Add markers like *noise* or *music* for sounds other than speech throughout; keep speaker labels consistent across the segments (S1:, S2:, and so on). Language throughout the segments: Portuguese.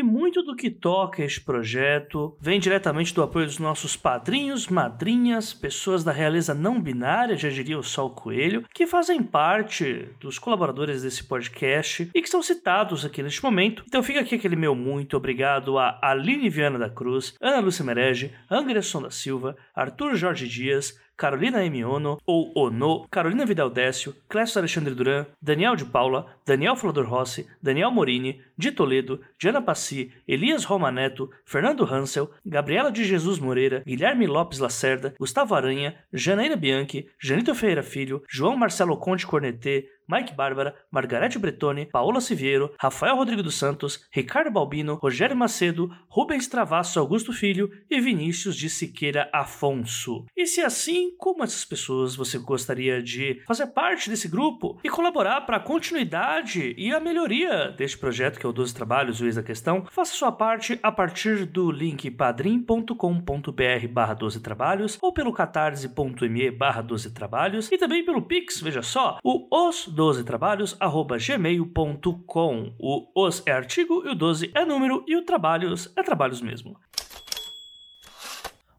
S1: E muito do que toca este projeto vem diretamente do apoio dos nossos padrinhos, madrinhas, pessoas da realeza não binária, já diria o Sol Coelho, que fazem parte dos colaboradores desse podcast e que são citados aqui neste momento. Então fica aqui aquele meu muito obrigado a Aline Viana da Cruz, Ana Lúcia Merege, Anderson da Silva, Arthur Jorge Dias, Carolina M. Ono, ou Ono, Carolina Vidal Décio, Clécio Alexandre Duran, Daniel de Paula, Daniel Flodor Rossi, Daniel Morini, de Toledo, Diana Passi, Elias Romaneto, Fernando Hansel, Gabriela de Jesus Moreira, Guilherme Lopes Lacerda, Gustavo Aranha, Janaína Bianchi, Janito Ferreira Filho, João Marcelo Conte Cornetê, Mike Bárbara, Margarete Bretone, Paola Siviero, Rafael Rodrigo dos Santos, Ricardo Balbino, Rogério Macedo, Rubens Travasso Augusto Filho e Vinícius de Siqueira Afonso. E se assim, como essas pessoas você gostaria de fazer parte desse grupo e colaborar para a continuidade e a melhoria deste projeto que é o 12 Trabalhos, o Ex da Questão, faça sua parte a partir do link padrim.com.br barra 12 trabalhos ou pelo catarse.me barra 12 trabalhos e também pelo Pix, veja só, o os 12 trabalhos arroba gmail.com. O os é artigo e o 12 é número e o trabalhos é trabalhos mesmo.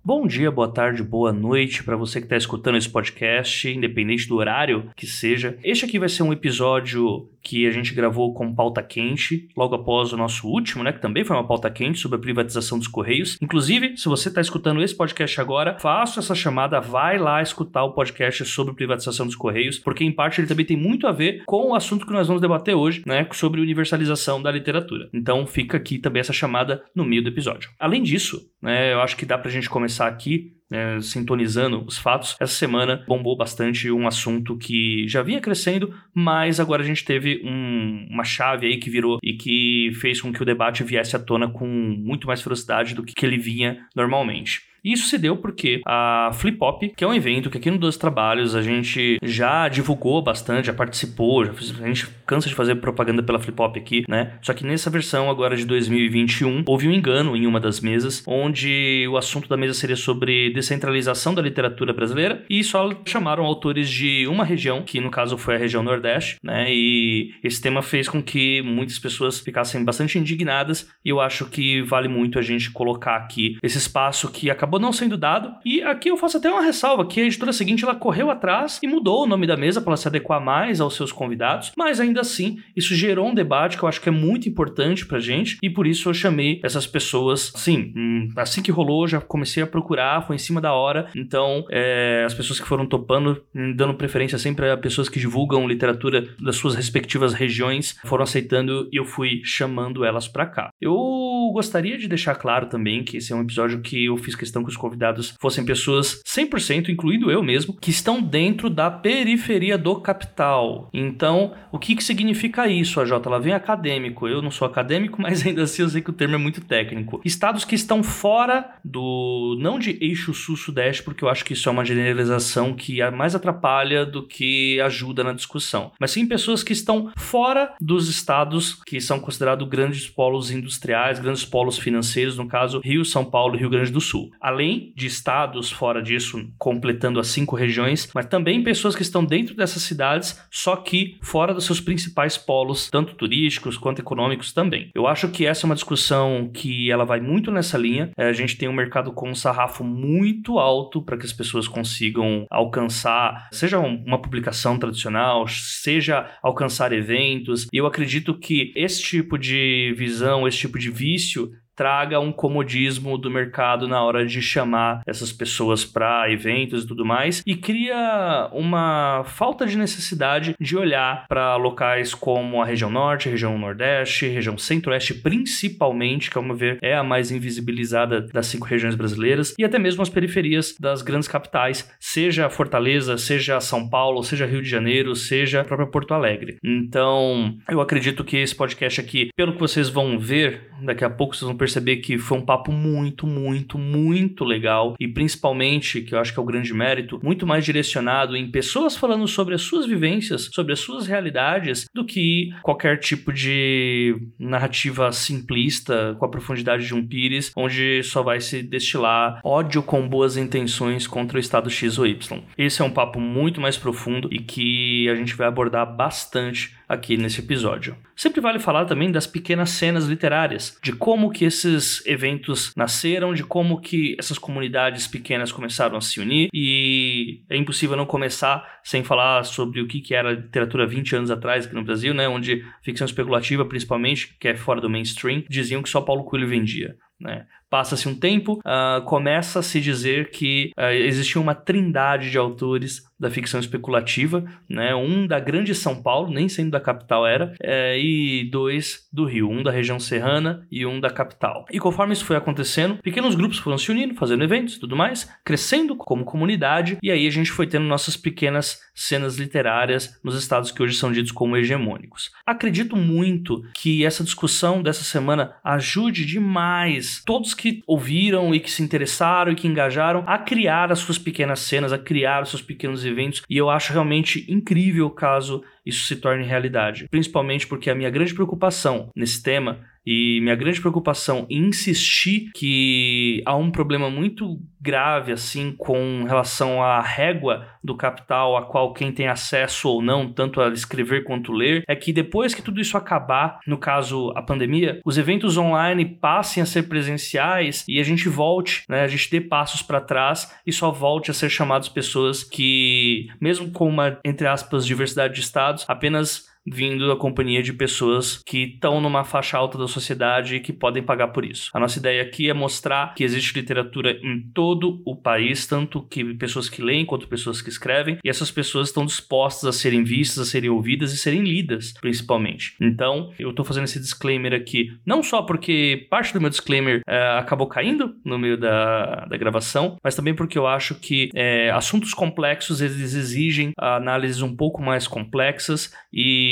S1: Bom dia, boa tarde, boa noite para você que está escutando esse podcast, independente do horário que seja. Este aqui vai ser um episódio que a gente gravou com pauta quente, logo após o nosso último, né, que também foi uma pauta quente sobre a privatização dos Correios. Inclusive, se você está escutando esse podcast agora, faça essa chamada, vai lá escutar o podcast sobre privatização dos Correios, porque em parte ele também tem muito a ver com o assunto que nós vamos debater hoje, né, sobre universalização da literatura. Então fica aqui também essa chamada no meio do episódio. Além disso, né, eu acho que dá pra gente começar aqui né, sintonizando os fatos, essa semana bombou bastante um assunto que já vinha crescendo, mas agora a gente teve um, uma chave aí que virou e que fez com que o debate viesse à tona com muito mais velocidade do que ele vinha normalmente. E isso se deu porque a Flip Hop, que é um evento que aqui no Dois Trabalhos a gente já divulgou bastante, já participou, já a gente cansa de fazer propaganda pela Flip Hop aqui, né? Só que nessa versão agora de 2021 houve um engano em uma das mesas, onde o assunto da mesa seria sobre descentralização da literatura brasileira e só chamaram autores de uma região, que no caso foi a região Nordeste, né? E esse tema fez com que muitas pessoas ficassem bastante indignadas e eu acho que vale muito a gente colocar aqui esse espaço que acabou não sendo dado. E aqui eu faço até uma ressalva que a editora seguinte ela correu atrás e mudou o nome da mesa para se adequar mais aos seus convidados, mas ainda assim isso gerou um debate que eu acho que é muito importante pra gente e por isso eu chamei essas pessoas, sim, hum, assim que rolou já comecei a procurar, foi em cima da hora, então é, as pessoas que foram topando, hum, dando preferência sempre a pessoas que divulgam literatura das suas respectivas regiões, foram aceitando e eu fui chamando elas para cá. Eu gostaria de deixar claro também que esse é um episódio que eu fiz questão que os convidados fossem pessoas 100%, incluindo eu mesmo, que estão dentro da periferia do capital. Então, o que, que significa isso, AJ? Ela vem acadêmico. Eu não sou acadêmico, *laughs* mas ainda assim eu sei que o termo é muito técnico. Estados que estão fora do. não de eixo sul-sudeste, porque eu acho que isso é uma generalização que mais atrapalha do que ajuda na discussão. Mas sim pessoas que estão fora dos estados que são considerados grandes polos industriais, grandes polos financeiros, no caso Rio, São Paulo e Rio Grande do Sul. Além de estados fora disso, completando as cinco regiões, mas também pessoas que estão dentro dessas cidades, só que fora dos seus principais polos, tanto turísticos quanto econômicos também. Eu acho que essa é uma discussão que ela vai muito nessa linha. É, a gente tem um mercado com um sarrafo muito alto para que as pessoas consigam alcançar, seja uma publicação tradicional, seja alcançar eventos. E eu acredito que esse tipo de visão, esse tipo de vício вещью traga um comodismo do mercado na hora de chamar essas pessoas para eventos e tudo mais e cria uma falta de necessidade de olhar para locais como a região norte, a região nordeste, a região centro-oeste principalmente, que ao meu ver é a mais invisibilizada das cinco regiões brasileiras e até mesmo as periferias das grandes capitais, seja Fortaleza, seja São Paulo, seja Rio de Janeiro, seja a própria Porto Alegre. Então, eu acredito que esse podcast aqui, pelo que vocês vão ver, daqui a pouco vocês vão perceber que foi um papo muito, muito, muito legal e principalmente, que eu acho que é o grande mérito, muito mais direcionado em pessoas falando sobre as suas vivências, sobre as suas realidades, do que qualquer tipo de narrativa simplista com a profundidade de um Pires, onde só vai se destilar ódio com boas intenções contra o Estado X ou Y. Esse é um papo muito mais profundo e que a gente vai abordar bastante aqui nesse episódio. Sempre vale falar também das pequenas cenas literárias, de como que esses eventos nasceram, de como que essas comunidades pequenas começaram a se unir e é impossível não começar sem falar sobre o que era literatura 20 anos atrás aqui no Brasil, né, onde ficção especulativa principalmente, que é fora do mainstream, diziam que só Paulo Coelho vendia. Né? Passa-se um tempo, uh, começa a se dizer que uh, existia uma trindade de autores da ficção especulativa, né? um da grande São Paulo, nem sendo da capital era, é, e dois do Rio, um da região serrana e um da capital. E conforme isso foi acontecendo, pequenos grupos foram se unindo, fazendo eventos e tudo mais, crescendo como comunidade, e aí a gente foi tendo nossas pequenas cenas literárias nos estados que hoje são ditos como hegemônicos. Acredito muito que essa discussão dessa semana ajude demais todos que ouviram e que se interessaram e que engajaram a criar as suas pequenas cenas, a criar os seus pequenos eventos, e eu acho realmente incrível caso isso se torne realidade. Principalmente porque a minha grande preocupação nesse tema e minha grande preocupação em insistir que há um problema muito grave assim com relação à régua do capital a qual quem tem acesso ou não, tanto a escrever quanto ler, é que depois que tudo isso acabar, no caso a pandemia, os eventos online passem a ser presenciais e a gente volte, né, a gente dê passos para trás e só volte a ser chamados pessoas que, mesmo com uma entre aspas diversidade de estados, apenas vindo da companhia de pessoas que estão numa faixa alta da sociedade e que podem pagar por isso. A nossa ideia aqui é mostrar que existe literatura em todo o país, tanto que pessoas que leem quanto pessoas que escrevem, e essas pessoas estão dispostas a serem vistas, a serem ouvidas e serem lidas, principalmente. Então, eu estou fazendo esse disclaimer aqui, não só porque parte do meu disclaimer é, acabou caindo no meio da, da gravação, mas também porque eu acho que é, assuntos complexos eles exigem análises um pouco mais complexas e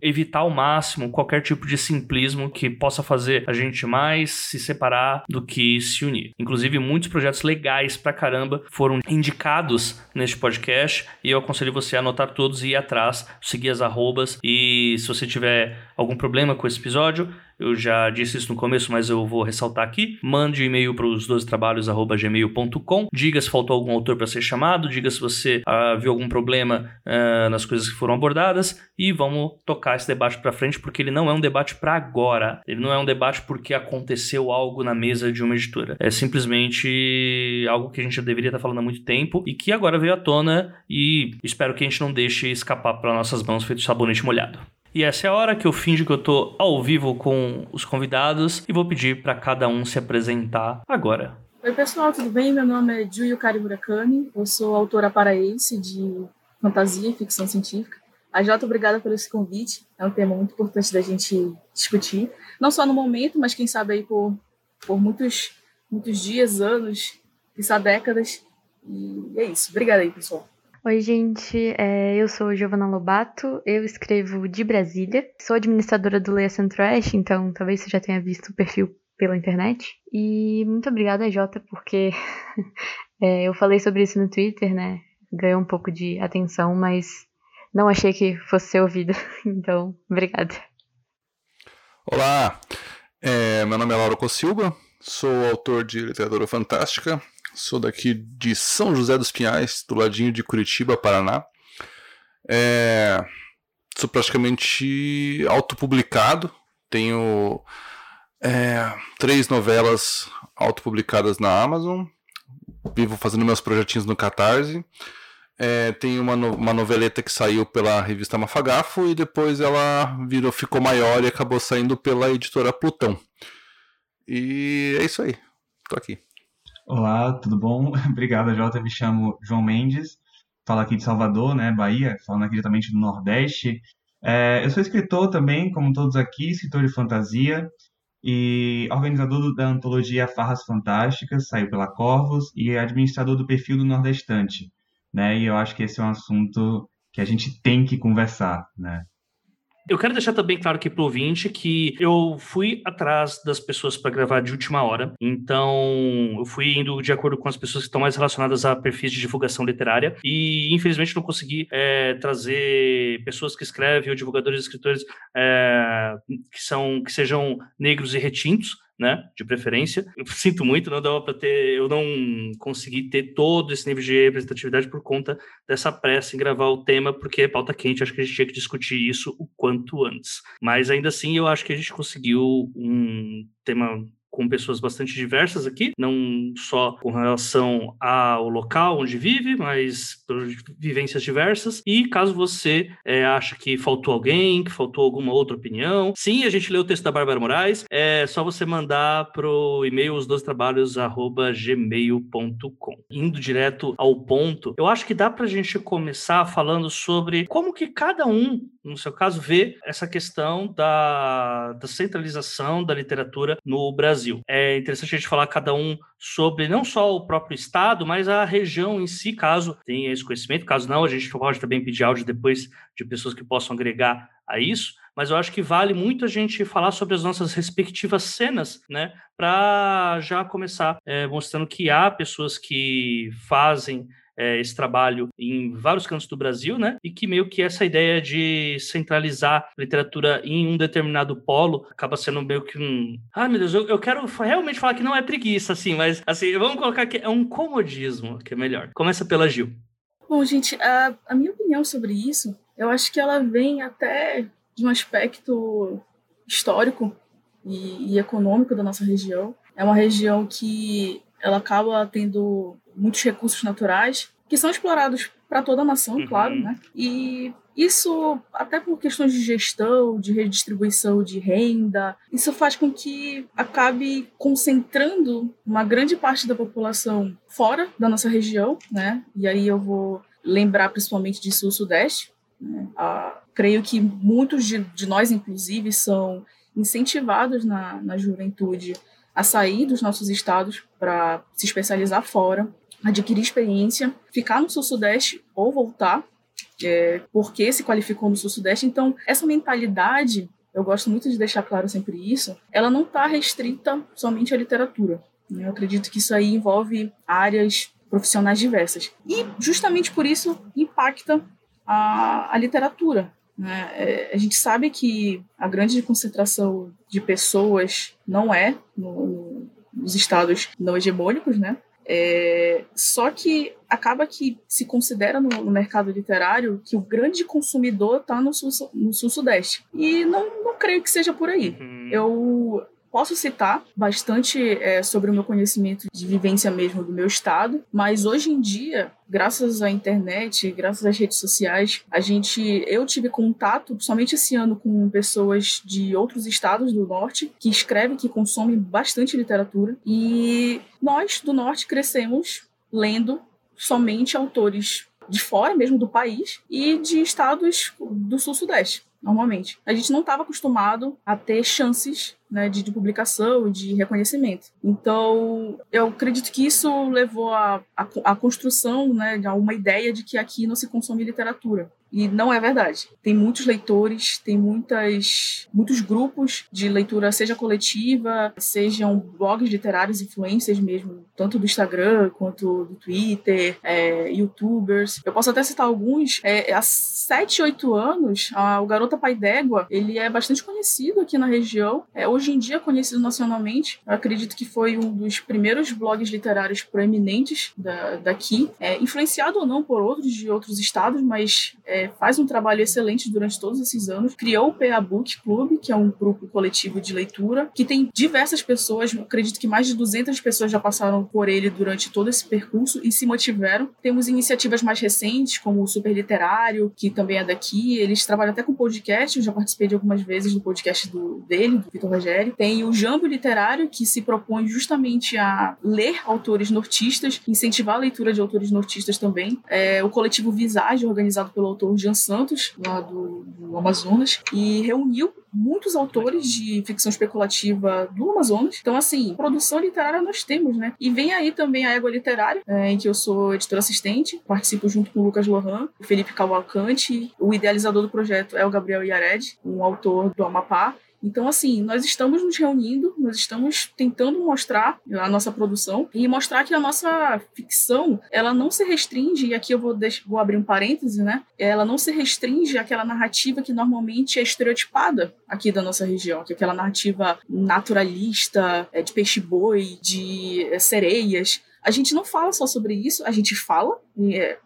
S1: evitar ao máximo qualquer tipo de simplismo que possa fazer a gente mais se separar do que se unir. Inclusive, muitos projetos legais pra caramba foram indicados neste podcast e eu aconselho você a anotar todos e ir atrás, seguir as arrobas e se você tiver algum problema com esse episódio, eu já disse isso no começo, mas eu vou ressaltar aqui. Mande um e-mail para os 12 trabalhos@gmail.com. Diga se faltou algum autor para ser chamado, diga se você uh, viu algum problema uh, nas coisas que foram abordadas e vamos tocar esse debate para frente porque ele não é um debate para agora. Ele não é um debate porque aconteceu algo na mesa de uma editora. É simplesmente algo que a gente já deveria estar falando há muito tempo e que agora veio à tona e espero que a gente não deixe escapar para nossas mãos feito sabonete molhado. E essa é a hora que eu finjo que eu tô ao vivo com os convidados e vou pedir para cada um se apresentar agora.
S2: Oi, pessoal, tudo bem? Meu nome é Juyo Kari Murakami, eu sou autora paraense de fantasia e ficção científica. A Jota, obrigada por esse convite, é um tema muito importante da gente discutir, não só no momento, mas quem sabe aí por, por muitos, muitos dias, anos, quizá décadas. E é isso. Obrigada aí, pessoal.
S3: Oi, gente. É, eu sou Giovana Lobato, eu escrevo de Brasília. Sou administradora do Leia Centro-Oeste, então talvez você já tenha visto o perfil pela internet. E muito obrigada, Jota, porque *laughs* é, eu falei sobre isso no Twitter, né? Ganhou um pouco de atenção, mas não achei que fosse ser ouvida. *laughs* Então, obrigada.
S4: Olá, é, meu nome é Laura Cossilba, sou autor de literatura fantástica, Sou daqui de São José dos Pinhais, do ladinho de Curitiba, Paraná. É, sou praticamente autopublicado. Tenho é, três novelas autopublicadas na Amazon. Vivo fazendo meus projetinhos no Catarse. É, tem uma, no, uma noveleta que saiu pela revista Mafagafo e depois ela virou, ficou maior e acabou saindo pela editora Plutão. E é isso aí. Tô aqui.
S5: Olá, tudo bom? *laughs* Obrigado, Jota. Me chamo João Mendes, falo aqui de Salvador, né, Bahia, falando aqui diretamente do Nordeste. É, eu sou escritor também, como todos aqui, escritor de fantasia e organizador da antologia Farras Fantásticas, saiu pela Corvos, e administrador do perfil do Nordestante, né? E eu acho que esse é um assunto que a gente tem que conversar, né?
S1: Eu quero deixar também claro aqui pro ouvinte que eu fui atrás das pessoas para gravar de última hora, então eu fui indo de acordo com as pessoas que estão mais relacionadas a perfis de divulgação literária. E infelizmente não consegui é, trazer pessoas que escrevem ou divulgadores e escritores é, que são que sejam negros e retintos né? De preferência. Eu sinto muito, não dava para ter, eu não consegui ter todo esse nível de representatividade por conta dessa pressa em gravar o tema, porque é pauta quente, acho que a gente tinha que discutir isso o quanto antes. Mas ainda assim, eu acho que a gente conseguiu um tema com pessoas bastante diversas aqui, não só com relação ao local onde vive, mas por vivências diversas. E caso você é, acha que faltou alguém, que faltou alguma outra opinião, sim, a gente leu o texto da Bárbara Moraes, é só você mandar pro e-mail os dois trabalhos gmail.com. Indo direto ao ponto, eu acho que dá para a gente começar falando sobre como que cada um, no seu caso, vê essa questão da, da centralização da literatura no Brasil. Brasil. É interessante a gente falar cada um sobre não só o próprio estado, mas a região em si, caso tenha esse conhecimento. Caso não, a gente pode também pedir áudio depois de pessoas que possam agregar a isso. Mas eu acho que vale muito a gente falar sobre as nossas respectivas cenas, né? Para já começar é, mostrando que há pessoas que fazem é, esse trabalho em vários cantos do Brasil, né? E que meio que essa ideia de centralizar literatura em um determinado polo acaba sendo meio que um. Ah, meu Deus, eu, eu quero realmente falar que não é preguiça, assim, mas assim, vamos colocar que é um comodismo, que é melhor. Começa pela Gil.
S2: Bom, gente, a, a minha opinião sobre isso, eu acho que ela vem até de um aspecto histórico e, e econômico da nossa região. É uma região que ela acaba tendo muitos recursos naturais que são explorados para toda a nação, uhum. claro, né? E isso, até por questões de gestão, de redistribuição de renda, isso faz com que acabe concentrando uma grande parte da população fora da nossa região, né? E aí eu vou lembrar principalmente de sul-sudeste. Né? Ah, creio que muitos de, de, nós, inclusive, são incentivados na, na juventude a sair dos nossos estados para se especializar fora, adquirir experiência, ficar no Sul-Sudeste ou voltar, é, porque se qualificou no Sul-Sudeste. Então, essa mentalidade, eu gosto muito de deixar claro sempre isso, ela não está restrita somente à literatura. Né? Eu acredito que isso aí envolve áreas profissionais diversas. E, justamente por isso, impacta a, a literatura. Né? É, a gente sabe que a grande concentração de pessoas não é no, no, nos estados não hegemônicos, né? É, só que acaba que se considera no, no, mercado literário que o grande consumidor está no sul-sudeste. Sul e não, não creio que seja por aí. Uhum. Eu Posso citar bastante é, sobre o meu conhecimento de vivência mesmo do meu estado, mas hoje em dia, graças à internet, graças às redes sociais, a gente, eu tive contato, somente esse ano, com pessoas de outros estados do norte que escrevem, que consomem bastante literatura, e nós do norte crescemos lendo somente autores de fora mesmo do país e de estados do sul-sudeste normalmente. A gente não estava acostumado a ter chances né, de, de, publicação, de reconhecimento. Então, eu acredito que isso levou à a, a, a, construção né, de uma ideia de que aqui não se consome literatura. E não é verdade. Tem muitos leitores, tem muitas, muitos grupos de leitura, seja coletiva, sejam blogs literários, influências mesmo, tanto do Instagram quanto do Twitter, é, youtubers. Eu posso até citar alguns. É, há 7, 8 anos, a, o Garota Pai d'Égua, ele é bastante conhecido aqui na região. É, hoje em dia conhecido nacionalmente. Eu acredito que foi um dos primeiros blogs literários proeminentes da, daqui, é, influenciado ou não por outros de outros estados, mas é, faz um trabalho excelente durante todos esses anos. Criou o PA Book Club, que é um grupo coletivo de leitura, que tem diversas pessoas, acredito que mais de 200 pessoas já passaram por ele durante todo esse percurso e se mantiveram. Temos iniciativas mais recentes, como o Super Literário, que também é daqui. Eles trabalham até com podcast, eu já participei de algumas vezes do podcast do, dele, do Vitor Rogério. Tem o Jambo Literário, que se propõe justamente a ler autores nortistas, incentivar a leitura de autores nortistas também. É, o coletivo Visage, organizado pelo autor o Jean Santos, lá do, do Amazonas, e reuniu muitos autores de ficção especulativa do Amazonas. Então, assim, produção literária nós temos, né? E vem aí também a Égua Literária, é, em que eu sou editora assistente, participo junto com o Lucas Lohan, o Felipe Cavalcante, o idealizador do projeto é o Gabriel Iared, um autor do Amapá, então, assim, nós estamos nos reunindo, nós estamos tentando mostrar a nossa produção e mostrar que a nossa ficção, ela não se restringe, e aqui eu vou, deixar, vou abrir um parêntese, né? Ela não se restringe àquela narrativa que normalmente é estereotipada aqui da nossa região, que é aquela narrativa naturalista, é, de peixe-boi, de é, sereias. A gente não fala só sobre isso, a gente fala,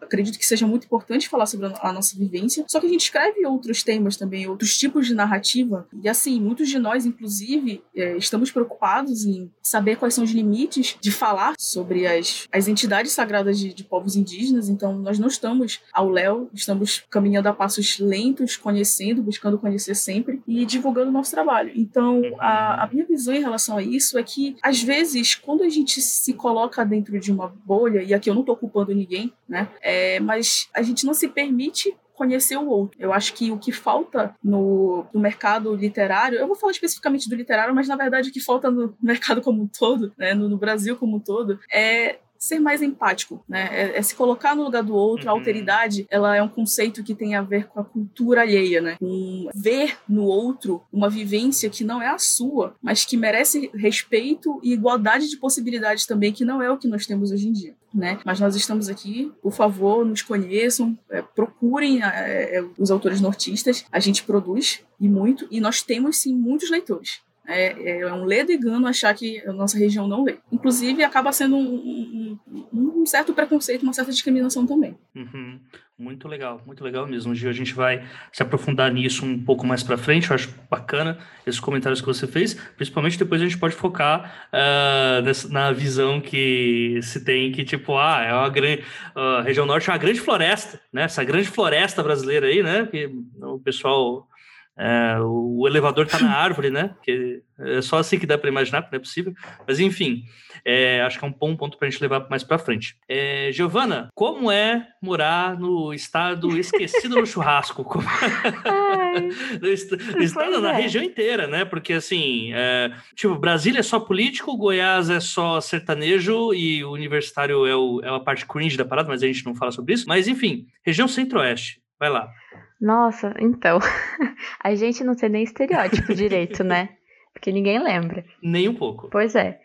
S2: acredito que seja muito importante falar sobre a, nossa vivência, só que a gente escreve outros temas também, outros tipos de narrativa, e assim, muitos de nós, inclusive, é, estamos preocupados em saber quais são os limites de falar sobre as, as entidades sagradas de, de povos indígenas, então nós não estamos ao léu, estamos caminhando a passos lentos, conhecendo, buscando conhecer sempre e divulgando o nosso trabalho. Então, a, a minha visão em relação a isso é que, às vezes, quando a gente se coloca dentro de uma bolha, e aqui eu não estou culpando ninguém, né? É, mas a gente não se permite conhecer o outro. Eu acho que o que falta no, no, mercado literário, eu vou falar especificamente do literário, mas na verdade o que falta no mercado como um todo, né, no, no Brasil como um todo, é ser mais empático, né? É, é, se colocar no lugar do outro. Uhum. A alteridade, ela é um conceito que tem a ver com a cultura alheia, né? Com ver no outro uma vivência que não é a sua, mas que merece respeito e igualdade de possibilidades também, que não é o que nós temos hoje em dia. Né? Mas nós estamos aqui, por favor, nos conheçam, é, procurem é, é os autores nortistas. A gente produz e muito, e nós temos sim muitos leitores. É, é um ledo engano achar que a nossa região não lê. Inclusive, acaba sendo um, um, um certo preconceito, uma certa discriminação também.
S1: Uhum. Muito legal, muito legal mesmo. Um dia a gente vai se aprofundar nisso um pouco mais para frente. Eu acho bacana esses comentários que você fez. Principalmente depois a gente pode focar uh, nessa, na visão que se tem que, tipo, ah, é uma grande. Uh, a região norte é uma grande floresta, né? Essa grande floresta brasileira aí, né? Que o pessoal é, o elevador está na árvore, né? Que é só assim que dá para imaginar, porque não é possível. Mas enfim, é, acho que é um bom ponto para a gente levar mais para frente. É, Giovana, como é morar no estado esquecido no churrasco? *laughs* no, est no estado, na é. região inteira, né? Porque assim, é, tipo, Brasília é só político, Goiás é só sertanejo e o universitário é, o, é a parte cringe da parada, mas a gente não fala sobre isso. Mas enfim, região centro-oeste. Vai lá.
S3: Nossa, então. *laughs* A gente não tem nem estereótipo direito, né? Porque ninguém lembra.
S1: Nem um pouco.
S3: Pois é.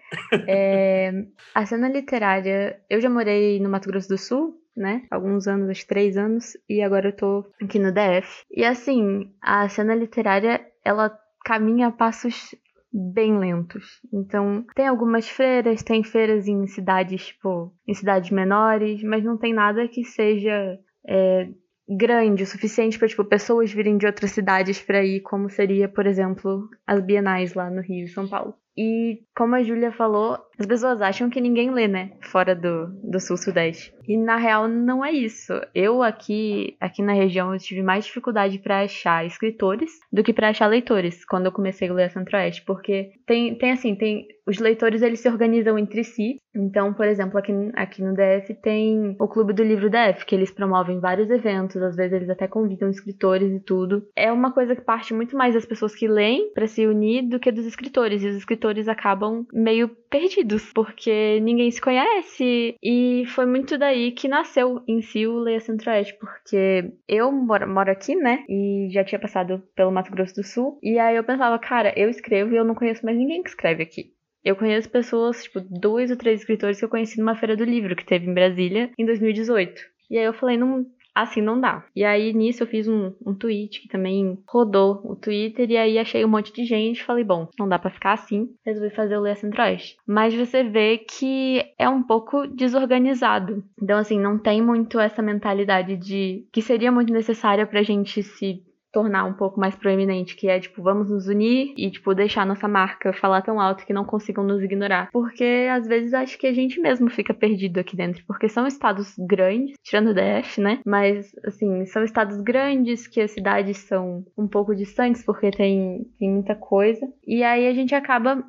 S3: é. A cena literária. Eu já morei no Mato Grosso do Sul, né? Alguns anos, acho três anos, e agora eu tô aqui no DF. E assim, a cena literária, ela caminha a passos bem lentos. Então, tem algumas feiras, tem feiras em cidades, tipo, em cidades menores, mas não tem nada que seja é, grande o suficiente para tipo pessoas virem de outras cidades para ir, como seria, por exemplo, as bienais lá no Rio e São Paulo. E como a Júlia falou, as pessoas acham que ninguém lê, né? Fora do, do sul-sudeste. E na real não é isso. Eu aqui, aqui na região eu tive mais dificuldade para achar escritores do que para achar leitores quando eu comecei a ler a Centro-Oeste, porque tem, tem assim, tem os leitores eles se organizam entre si. Então, por exemplo, aqui, aqui no DF tem o Clube do Livro DF, que eles promovem vários eventos, às vezes eles até convidam escritores e tudo. É uma coisa que parte muito mais das pessoas que leem para se unir do que dos escritores, e os escritores acabam meio perdidos, porque ninguém se conhece. E foi muito daí que nasceu em si o Leia Centro-Oeste, porque eu moro, moro aqui, né? E já tinha passado pelo Mato Grosso do Sul. E aí eu pensava, cara, eu escrevo e eu não conheço mais ninguém que escreve aqui. Eu conheço pessoas, tipo, dois ou três escritores que eu conheci numa feira do livro que teve em Brasília em 2018. E aí eu falei, não, assim não dá. E aí nisso eu fiz um, um tweet que também rodou o Twitter e aí achei um monte de gente, falei, bom, não dá para ficar assim, resolvi fazer o Leia Centro-Oeste. Mas você vê que é um pouco desorganizado. Então assim, não tem muito essa mentalidade de que seria muito necessária pra gente se tornar um pouco mais proeminente, que é tipo, vamos nos unir e tipo deixar nossa marca falar tão alto que não consigam nos ignorar. Porque às vezes acho que a gente mesmo fica perdido aqui dentro, porque são estados grandes, tirando o DF, né? Mas assim, são estados grandes que as cidades são um pouco distantes porque tem, tem muita coisa. E aí a gente acaba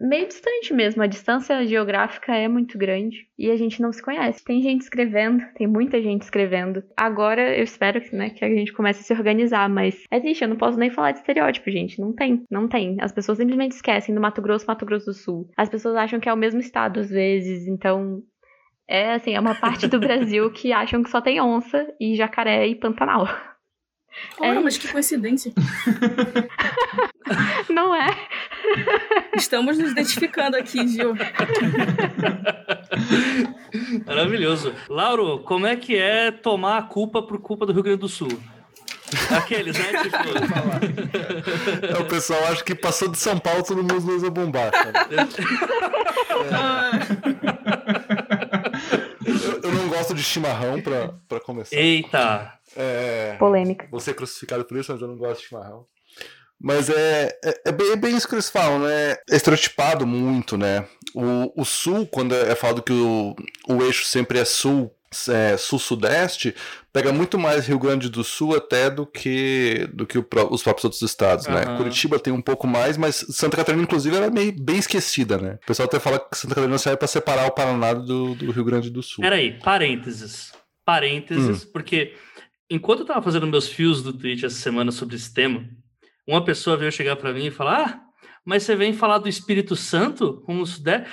S3: meio distante mesmo. A distância geográfica é muito grande e a gente não se conhece. Tem gente escrevendo, tem muita gente escrevendo. Agora eu espero que, né, que a gente comece a se organizar, mas é triste, eu não posso nem falar de estereótipo, gente. Não tem, não tem. As pessoas simplesmente esquecem do Mato Grosso, Mato Grosso do Sul. As pessoas acham que é o mesmo estado às vezes, então é assim, é uma parte do *laughs* Brasil que acham que só tem onça e jacaré e pantanal.
S2: Ora, é mas que coincidência. *laughs*
S3: Não é?
S2: Estamos nos identificando aqui, Gil.
S1: Maravilhoso. Lauro, como é que é tomar a culpa por culpa do Rio Grande do Sul? Aqueles, né?
S4: Tipo... *laughs* é, o pessoal acha que passou de São Paulo, todo mundo usa bombacha. *laughs* eu, eu, não gosto de chimarrão pra, pra começar.
S1: Eita!
S4: É,
S3: Polêmica.
S4: Vou ser crucificado por isso, mas eu não gosto de chimarrão. Mas é, é, é, bem, é bem isso que eles falam, né? É estereotipado muito, né? O, o sul, quando é falado que o, o eixo sempre é sul, é, sul-sudeste, pega muito mais Rio Grande do Sul até do que do que o, os próprios outros estados, uhum. né? Curitiba tem um pouco mais, mas Santa Catarina, inclusive, era meio bem esquecida, né? O pessoal até fala que Santa Catarina serve para separar o Paraná do, do Rio Grande do Sul.
S1: Peraí, parênteses. Parênteses, hum. porque enquanto eu tava fazendo meus fios do Twitch essa semana sobre esse tema, uma pessoa veio chegar para mim e falar: Ah, mas você vem falar do Espírito Santo como o Sudeste?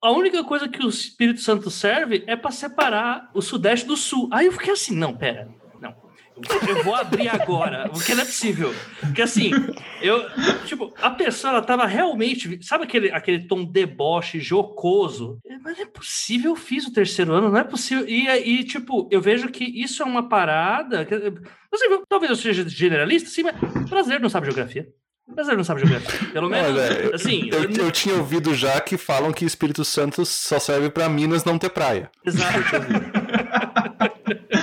S1: A única coisa que o Espírito Santo serve é para separar o Sudeste do Sul. Aí eu fiquei assim: não, pera. Eu vou abrir agora, porque não é possível. Porque assim, eu. Tipo, a pessoa ela tava realmente. Sabe aquele, aquele tom deboche, jocoso? Mas não é possível, eu fiz o terceiro ano, não é possível. E aí, tipo, eu vejo que isso é uma parada. Que, assim, talvez eu seja generalista, sim, mas brasileiro não sabe geografia. Brasileiro não sabe geografia. Pelo menos. Assim,
S4: eu, eu, eu, tinha ouvido já que falam que Espírito Santo só serve para Minas não ter praia.
S1: Exato. *laughs*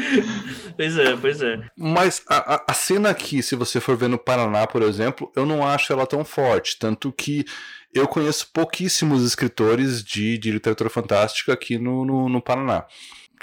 S1: *laughs* Pois é, pois é.
S4: Mas a, a cena aqui, se você for ver no Paraná, por exemplo, eu não acho ela tão forte. Tanto que eu conheço pouquíssimos escritores de, de literatura fantástica aqui no, no, no Paraná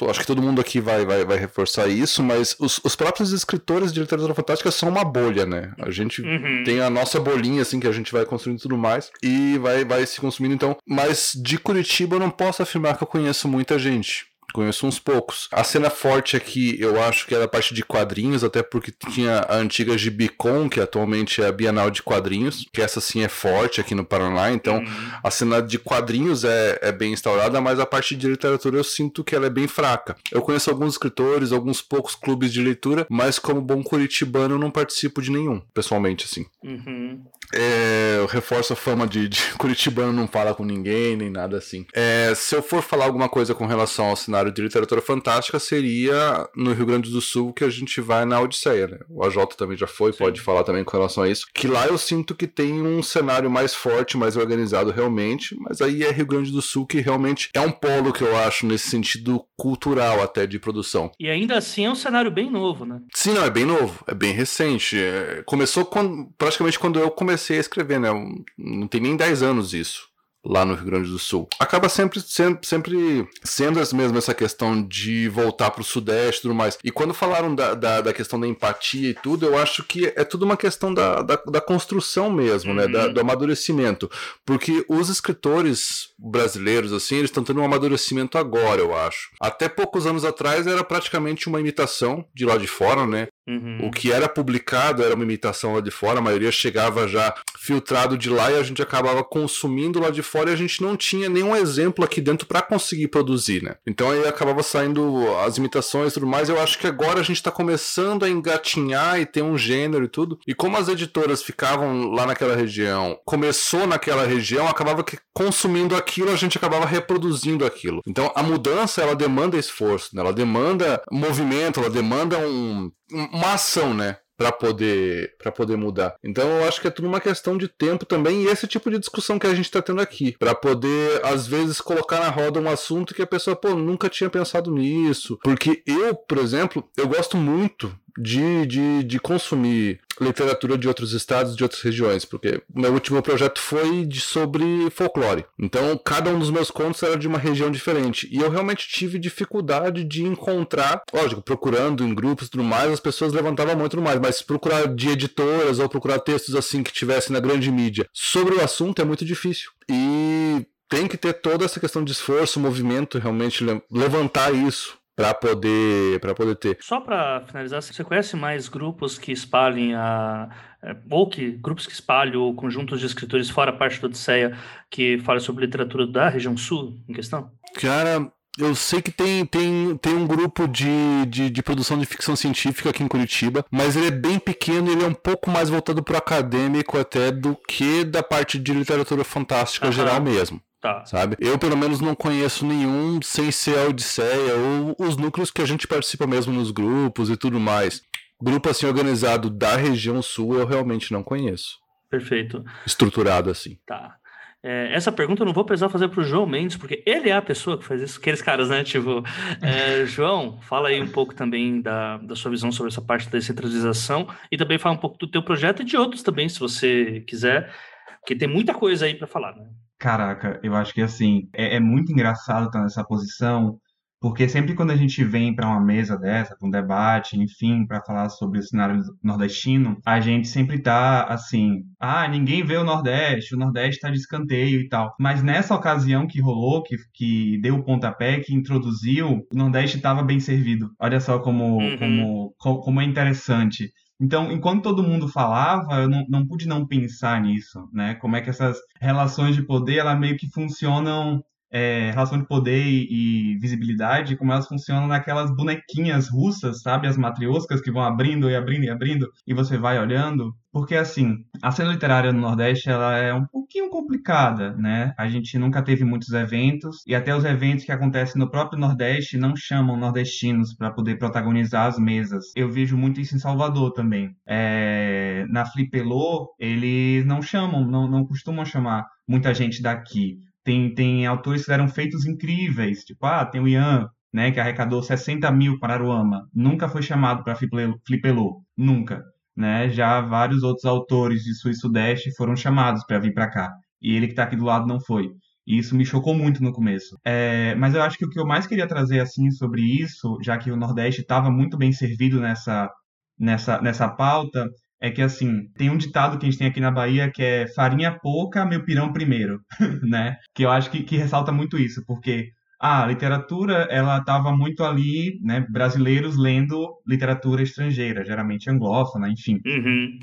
S4: acho que todo mundo aqui vai, vai, vai reforçar isso, mas os, os próprios escritores de literatura fantástica são uma bolha, né? A gente uhum. tem a nossa bolinha, assim, que a gente vai construindo tudo mais e vai, vai se consumindo, então. Mas de Curitiba eu não posso afirmar que eu conheço muita gente. Conheço uns poucos. A cena forte aqui, eu acho que era a parte de quadrinhos, até porque tinha a antiga Gibicon, que atualmente é a Bienal de Quadrinhos, que essa sim é forte aqui no Paraná. Então, uhum. a cena de quadrinhos é, é bem instaurada, mas a parte de literatura eu sinto que ela é bem fraca. Eu conheço alguns escritores, alguns poucos clubes de leitura, mas como bom curitibano eu não participo de nenhum, pessoalmente, assim.
S1: Uhum.
S4: É, eu reforço a fama de, de, *laughs* Curitibano não fala com ninguém, nem nada assim. É, se eu for falar alguma coisa com relação ao cenário de literatura fantástica, seria no Rio Grande do Sul que a gente vai na Odisseia, né? O AJ também já foi, Sim. pode falar também com relação a isso. Que lá eu sinto que tem um cenário mais forte, mais organizado realmente, mas aí é Rio Grande do Sul que realmente é um polo que eu acho nesse sentido cultural até de produção.
S1: E ainda assim é um cenário bem novo, né?
S4: Sim, não, é bem novo, é bem recente. É, começou quando, praticamente quando eu comecei comecei a escrever, né? Não tem nem 10 anos isso lá no Rio Grande do Sul. Acaba sempre, sempre, sempre sendo mesmo essa questão de voltar para o Sudeste e tudo mais. E quando falaram da, da, da, questão da empatia e tudo, eu acho que é tudo uma questão da, da, da construção mesmo, uhum. né? Da, uhum. do amadurecimento. Porque os escritores brasileiros, assim, eles estão tendo um amadurecimento agora, eu acho. Até poucos anos atrás era praticamente uma imitação de lá de fora, né? Uhum. O que era publicado era uma imitação lá de fora, a maioria chegava já filtrado de lá e a gente acabava consumindo lá de fora e a gente não tinha nenhum exemplo aqui dentro para conseguir produzir, né? Então aí acabava saindo as imitações e tudo mais. Eu acho que agora a gente tá começando a engatinhar e ter um gênero e tudo. E como as editoras ficavam lá naquela região, começou naquela região, acabava que consumindo aquilo, a gente acabava reproduzindo aquilo. Então a mudança ela demanda esforço, né? ela demanda movimento, ela demanda um uma ação, né? Para poder para poder mudar. Então eu acho que é tudo uma questão de tempo também e esse tipo de discussão que a gente está tendo aqui, para poder às vezes colocar na roda um assunto que a pessoa pô nunca tinha pensado nisso, porque eu, por exemplo, eu gosto muito de, de, de consumir literatura de outros estados, de outras regiões, porque meu último projeto foi de, sobre folclore. Então, cada um dos meus contos era de uma região diferente. E eu realmente tive dificuldade de encontrar, lógico, procurando em grupos e tudo mais, as pessoas levantavam muito mais, mas procurar de editoras ou procurar textos assim que tivessem na grande mídia sobre o assunto é muito difícil. E tem que ter toda essa questão de esforço, movimento, realmente levantar isso para poder para poder ter.
S1: Só para finalizar, você conhece mais grupos que espalhem a é, ou que grupos que espalham conjuntos de escritores fora a parte da Odisseia que falam sobre literatura da região sul em questão?
S4: Cara, eu sei que tem, tem, tem um grupo de, de, de, produção de ficção científica aqui em Curitiba, mas ele é bem pequeno e ele é um pouco mais voltado para o acadêmico até do que da parte de literatura fantástica uhum. geral mesmo.
S1: Tá.
S4: Sabe? Eu, pelo menos, não conheço nenhum sem ser a Odisseia ou os núcleos que a gente participa mesmo nos grupos e tudo mais. Grupo assim organizado da região sul eu realmente não conheço.
S1: Perfeito.
S4: Estruturado assim.
S1: Tá. É, essa pergunta eu não vou precisar fazer para o João Mendes, porque ele é a pessoa que faz isso, aqueles caras, né? Tipo, é, João, fala aí um pouco também da, da sua visão sobre essa parte da descentralização e também fala um pouco do teu projeto e de outros também, se você quiser, porque tem muita coisa aí para falar, né?
S5: Caraca, eu acho que assim, é, é muito engraçado estar nessa posição, porque sempre quando a gente vem para uma mesa dessa, para um debate, enfim, para falar sobre o cenário nordestino, a gente sempre tá assim, ah, ninguém vê o Nordeste, o Nordeste tá de escanteio e tal. Mas nessa ocasião que rolou, que, que deu o pontapé, que introduziu, o Nordeste estava bem servido. Olha só como, uhum. como, como é interessante. Então, enquanto todo mundo falava, eu não, não pude não pensar nisso, né? Como é que essas relações de poder, ela meio que funcionam é, relação de poder e, visibilidade, como elas funcionam naquelas bonequinhas russas, sabe? As matrioscas que vão abrindo e abrindo e abrindo, e você vai olhando. Porque, assim, a cena literária no Nordeste, ela é um pouquinho complicada, né? A gente nunca teve muitos eventos, e até os eventos que acontecem no próprio Nordeste não chamam nordestinos para poder protagonizar as mesas. Eu vejo muito isso em Salvador também. É... Na Flipelô, eles não chamam, não, não costumam chamar muita gente daqui. Tem, tem autores que fizeram feitos incríveis, tipo, ah, tem o Ian, né, que arrecadou 60 mil para Aruama, nunca foi chamado para Flipelô, nunca. Né? Já vários outros autores de Sul e Sudeste foram chamados para vir para cá, e ele que está aqui do lado não foi. E isso me chocou muito no começo. É, mas eu acho que o que eu mais queria trazer assim sobre isso, já que o Nordeste estava muito bem servido nessa, nessa, nessa pauta, é que assim, tem um ditado que a gente tem aqui na Bahia que é farinha pouca, meu pirão primeiro, *laughs* né? Que eu acho que, que ressalta muito isso, porque a literatura, ela estava muito ali, né, brasileiros lendo literatura estrangeira, geralmente anglófona, enfim.
S1: Uhum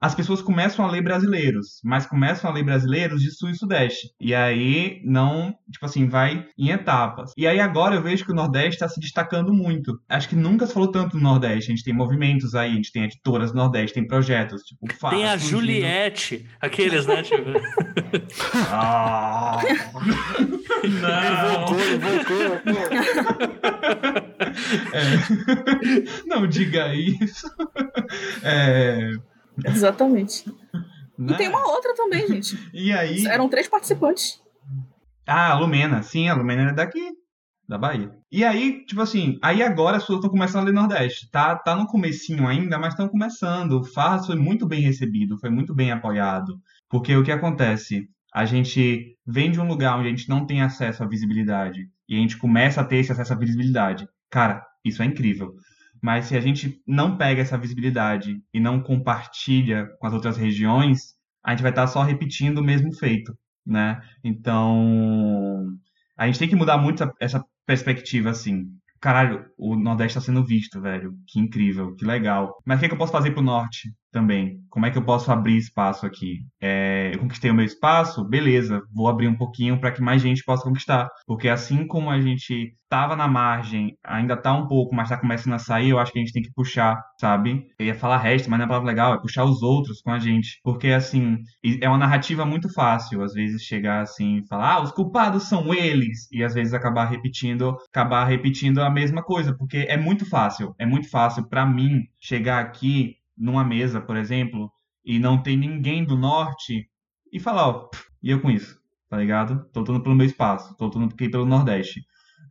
S5: as pessoas começam a ler brasileiros, mas começam a ler brasileiros de sul e sudeste. E aí não, tipo assim, vai em etapas. E aí agora eu vejo que o Nordeste está se destacando muito. Acho que nunca se falou tanto do Nordeste. A gente tem movimentos aí, a gente tem editoras do Nordeste, tem projetos, tipo,
S1: Fácil, Tem a Juliette, aqueles, né? Tipo... *laughs*
S5: ah,
S4: não. Invocou, *laughs* invocou.
S5: É... Não diga isso. *laughs* É... *laughs*
S2: Exatamente. Né? E tem uma outra também, gente. *laughs*
S5: E aí?
S2: Eram três participantes.
S5: Ah, a Lumena. Sim, a Lumena é daqui, da Bahia. E aí, tipo assim, aí agora as pessoas estão começando a ler Nordeste. Tá, tá no comecinho ainda, mas estão começando. O Farras foi muito bem recebido, foi muito bem apoiado. Porque o que acontece? A gente vem de um lugar onde a gente não tem acesso à visibilidade. E a gente começa a ter esse acesso à visibilidade. Cara, isso é incrível. Mas se a gente não pega essa visibilidade e não compartilha com as outras regiões, a gente vai estar só repetindo o mesmo feito, né? Então, a gente tem que mudar muito essa, perspectiva, assim caralho, o Nordeste está sendo visto, velho. Que incrível, que legal. Mas o que, é que eu posso fazer pro Norte também? Como é que eu posso abrir espaço aqui? É, eu conquistei o meu espaço, beleza, vou abrir um pouquinho para que mais gente possa conquistar. Porque assim como a gente estava na margem, ainda tá um pouco, mas tá começando a sair, eu acho que a gente tem que puxar, sabe? Eu ia falar resto, mas não é palavra legal, é puxar os outros com a gente. Porque, assim, é uma narrativa muito fácil, às vezes, chegar assim e falar, ah, os culpados são eles, e às vezes acabar repetindo, acabar repetindo a mesma coisa, porque é muito fácil, é muito fácil para mim chegar aqui numa mesa, por exemplo, e não tem ninguém do norte e falar, ó, e eu com isso, tá ligado? Tô lutando pelo meu espaço, tô lutando aqui pelo Nordeste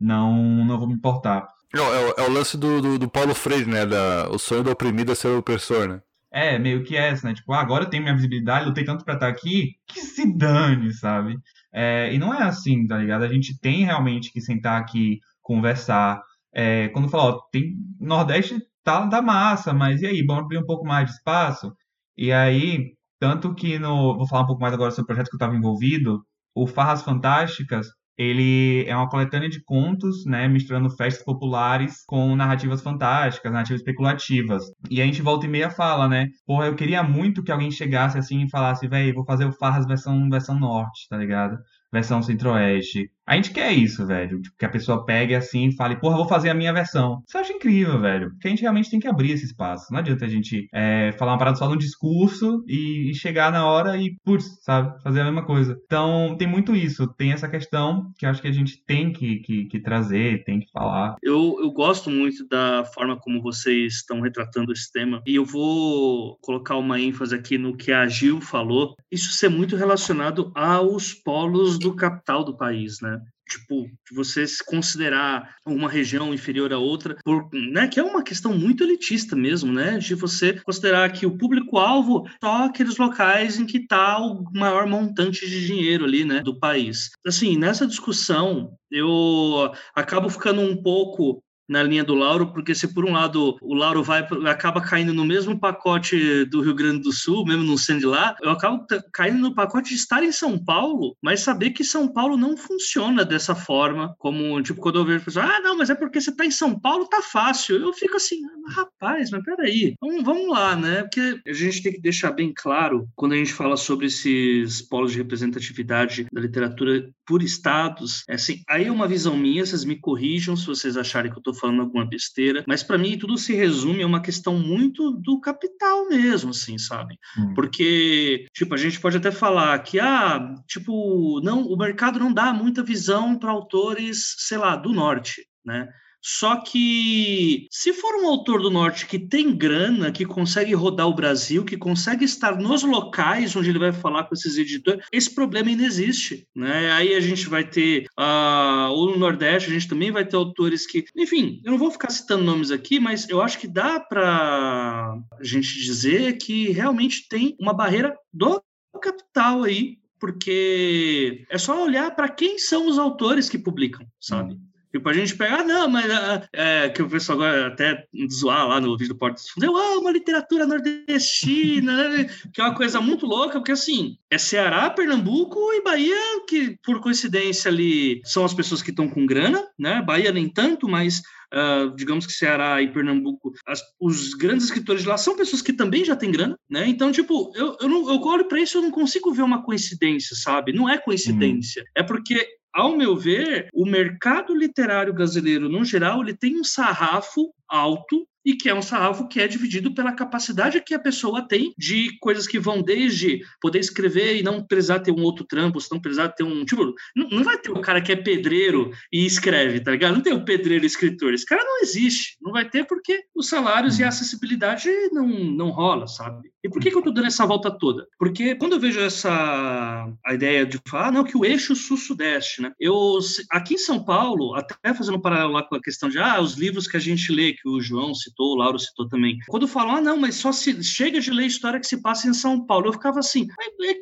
S5: não, não vou me importar.
S4: É, é, é o lance do, do, do, Paulo Freire, né? Da, o sonho do oprimido é ser o opressor, né?
S5: É, meio que essa, né? Tipo, ah, agora eu tenho minha visibilidade, lutei tanto pra estar aqui, que se dane, sabe? É, e não é assim, tá ligado? A gente tem realmente que sentar aqui, conversar. É, quando fala, ó, tem Nordeste tá da massa, mas e aí, vamos abrir um pouco mais de espaço? E aí, tanto que no. Vou falar um pouco mais agora sobre o projeto que eu estava envolvido, o Farras Fantásticas, ele é uma coletânea de contos, né, misturando festas populares com narrativas fantásticas, narrativas especulativas. E a gente volta e meia fala, né, porra, eu queria muito que alguém chegasse assim e falasse, velho, vou fazer o Farras versão, versão norte, tá ligado? Versão centro-oeste. A gente quer isso, velho. Tipo, que a pessoa pegue assim e fale, porra, vou fazer a minha versão. Isso eu acho incrível, velho. Porque a gente realmente tem que abrir esse espaço. Não adianta a gente é, falar uma parada só no discurso e, e, chegar na hora e, putz, sabe, fazer a mesma coisa. Então, tem muito isso. Tem essa questão que eu acho que a gente tem que, que, que trazer, tem que falar.
S1: Eu, eu gosto muito da forma como vocês estão retratando esse tema. E eu vou colocar uma ênfase aqui no que a Gil falou. Isso ser muito relacionado aos polos do capital do país, né? Tipo, de você se considerar uma região inferior a outra, por, né, que é uma questão muito elitista mesmo, né, de você considerar que o público-alvo só aqueles locais em que está o maior montante de dinheiro ali, né, do país. Assim, nessa discussão, eu acabo ficando um pouco na linha do Lauro, porque se por um lado o Lauro vai acaba caindo no mesmo pacote do Rio Grande do Sul, mesmo não sendo de lá, eu acabo caindo no pacote de estar em São Paulo, mas saber que São Paulo não funciona dessa forma, como tipo quando eu vejo pessoas, ah, não, mas é porque você está em São Paulo, tá fácil. Eu fico assim, rapaz, mas peraí, vamos, vamos lá, né? Porque a gente tem que deixar bem claro quando a gente fala sobre esses polos de representatividade da literatura por estados, é assim, aí é uma visão minha, vocês me corrijam se vocês acharem que eu estou falando alguma besteira, mas para mim tudo se resume a uma questão muito do capital mesmo, assim, sabe? Hum. Porque, tipo, a gente pode até falar que, ah, tipo, não, o mercado não dá muita visão para autores, sei lá, do norte, né? Só que se for um autor do norte que tem grana, que consegue rodar o Brasil, que consegue estar nos locais onde ele vai falar com esses editores, esse problema ainda existe, né? Aí a gente vai ter, uh, ou no Nordeste, a gente também vai ter autores que, enfim, eu não vou ficar citando nomes aqui, mas eu acho que dá para a gente dizer que realmente tem uma barreira do capital aí, porque é só olhar para quem são os autores que publicam, sabe? Tipo, a gente pega, ah, não, mas ah, é, que o pessoal agora até zoar lá no vídeo do Porto dos Fundos, eu amo a literatura nordestina, né? que é uma coisa muito louca, porque assim, é Ceará, Pernambuco e Bahia, que por coincidência ali são as pessoas que estão com grana, né? Bahia nem tanto, mas Uh, digamos que Ceará e Pernambuco, as, os grandes escritores de lá são pessoas que também já têm grana, né? Então, tipo, eu, eu, não, eu olho para isso eu não consigo ver uma coincidência, sabe? Não é coincidência. Uhum. É porque ao meu ver, o mercado literário brasileiro, no geral, ele tem um sarrafo alto e que é um sarrafo que é dividido pela capacidade que a pessoa tem de coisas que vão desde poder escrever e não precisar ter um outro trampo, se não precisar ter um. Tipo, não, não vai ter o um cara que é pedreiro e escreve, tá ligado? Não tem o um pedreiro escritor. Esse cara não existe. Não vai ter porque os salários e a acessibilidade não, não rola, sabe? E por que, que eu estou dando essa volta toda? Porque quando eu vejo essa a ideia de falar, ah, não, que o eixo sul-sudeste, né? Eu, aqui em São Paulo, até fazendo um paralelo lá com a questão de ah, os livros que a gente lê, que o João citou, o Lauro citou também. Quando falam, ah, não, mas só se chega de ler história que se passa em São Paulo, eu ficava assim,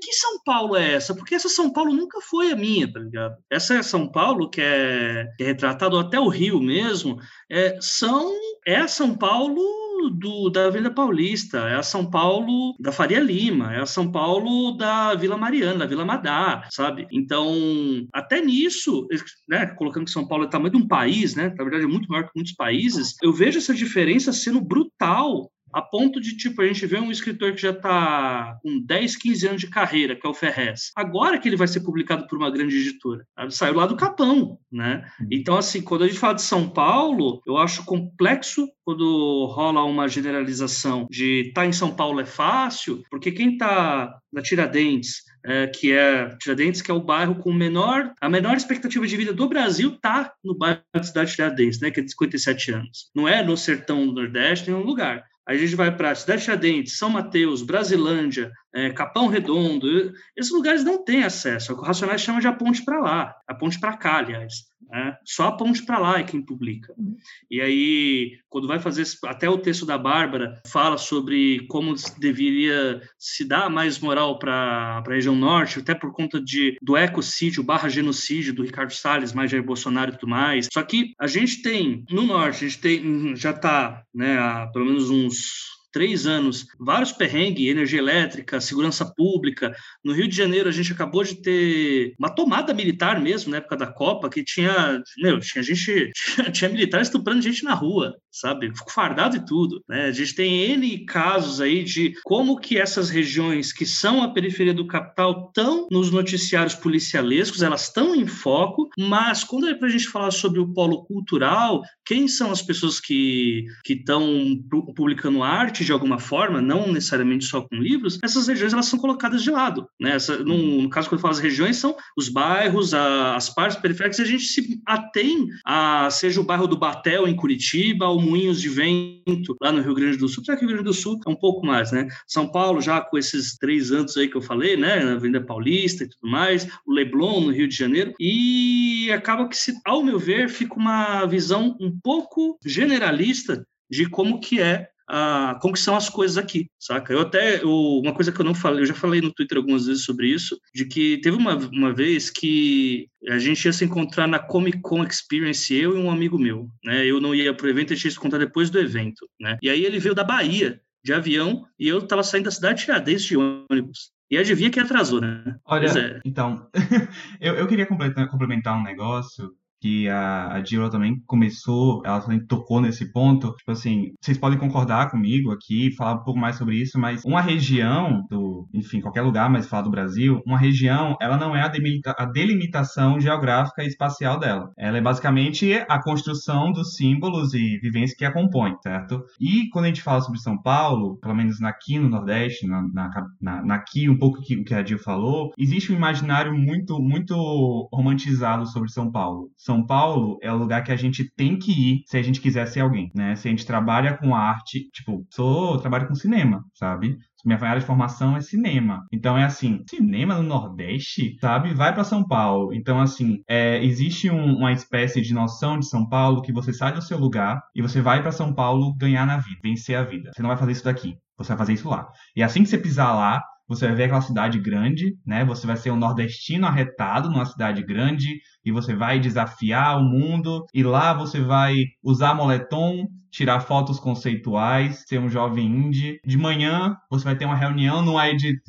S1: que São Paulo é essa? Porque essa São Paulo nunca foi a minha, tá ligado? Essa é São Paulo que é, que é retratado até o Rio mesmo, é, são é São Paulo do, da Avenida Paulista, é a São Paulo da Faria Lima, é a São Paulo da Vila Mariana, da Vila Madá, sabe? Então, até nisso, né, colocando que São Paulo é o tamanho de um país, né, na verdade é muito maior que muitos países, eu vejo essa diferença sendo brutal a ponto de, tipo, a gente vê um escritor que já está com 10, 15 anos de carreira, que é o Ferrez. Agora que ele vai ser publicado por uma grande editora. Saiu lá do Capão, né? Uhum. Então, assim, quando a gente fala de São Paulo, eu acho complexo quando rola uma generalização de estar tá em São Paulo é fácil, porque quem está na Tiradentes, é, que é Tiradentes, que é o bairro com menor, a menor expectativa de vida do Brasil, tá no bairro da cidade de Tiradentes, né, que é de 57 anos. Não é no sertão do Nordeste, em nenhum lugar. A gente vai para Cidade Tiradentes, São Mateus, Brasilândia, é, Capão Redondo, esses lugares não têm acesso. O Racionais chama de a ponte para lá, a ponte para cá, aliás. Né? Só a ponte para lá é quem publica. E aí, quando vai fazer, até o texto da Bárbara fala sobre como deveria se dar mais moral para a região norte, até por conta de, do ecocídio barra genocídio do Ricardo Salles, mais Jair Bolsonaro e tudo mais. Só que a gente tem, no norte, a gente tem, já está né, há pelo menos uns alguns três anos, vários perrengues, energia elétrica, segurança pública. No Rio de Janeiro, a gente acabou de ter uma tomada militar mesmo, na época da Copa, que tinha, meu, tinha gente, *laughs* tinha, tinha militar estuprando gente na rua, sabe? Fardado e tudo, né? A gente tem N casos aí de como que essas regiões que são a periferia do capital estão nos noticiários policialescos, elas estão em foco, mas quando é para a gente falar sobre o polo cultural, quem são as pessoas que estão publicando arte, de alguma forma, não necessariamente só com livros, essas regiões elas são colocadas de lado. Né? Essa, no, no, caso, quando eu falo as regiões, são os bairros, a, as partes periféricas, e a gente se atém a, seja o bairro do Batel, em Curitiba, ou Moinhos de Vento, lá no Rio Grande do Sul, já que o Rio Grande do Sul é um pouco mais, né? São Paulo, já com esses três anos aí que eu falei, né? Na Avenida Paulista e tudo mais, o Leblon, no Rio de Janeiro, e acaba que, se, ao meu ver, fica uma visão um pouco generalista de como que é a, como que são as coisas aqui, saca? Eu até, eu, uma coisa que eu não falei, eu já falei no Twitter algumas vezes sobre isso, de que teve uma, uma vez que a gente ia se encontrar na Comic Con Experience, eu e um amigo meu, né? Eu não ia pro evento, a gente ia se encontrar depois do evento, né? E aí ele veio da Bahia, de avião, e eu estava saindo da cidade de Tiradentes de ônibus. E adivinha quem atrasou, né?
S5: Olha, é. então, *laughs* eu, eu queria complementar um negócio que a, a também começou, ela também tocou nesse ponto. Tipo assim, vocês podem concordar comigo aqui, falar um pouco mais sobre isso, mas uma região do, enfim, qualquer lugar, mas falar do Brasil, uma região, ela não é a, delimita, a delimitação geográfica e espacial dela. Ela é basicamente a construção dos símbolos e vivências que a compõem, certo? E quando a gente fala sobre São Paulo, pelo menos aqui no Nordeste, na, na, na, aqui um pouco que, o que a Gil falou, existe um imaginário muito, muito romantizado sobre São Paulo. São Paulo é o lugar que a gente tem que ir se a gente quiser ser alguém, né? Se a gente trabalha com arte, tipo, sou, trabalho com cinema, sabe? Minha área de formação é cinema. Então é assim, cinema no Nordeste, sabe? Vai para São Paulo. Então, assim, é, existe um, uma espécie de noção de São Paulo que você sai do seu lugar e você vai para São Paulo ganhar na vida, vencer a vida. Você não vai fazer isso daqui. Você vai fazer isso lá. E assim que você pisar lá, você vai ver aquela cidade grande, né? Você vai ser um nordestino arretado numa cidade grande e você vai desafiar o mundo e lá você vai usar moletom, tirar fotos conceituais, ser um jovem indie. De manhã você vai ter uma reunião no Edit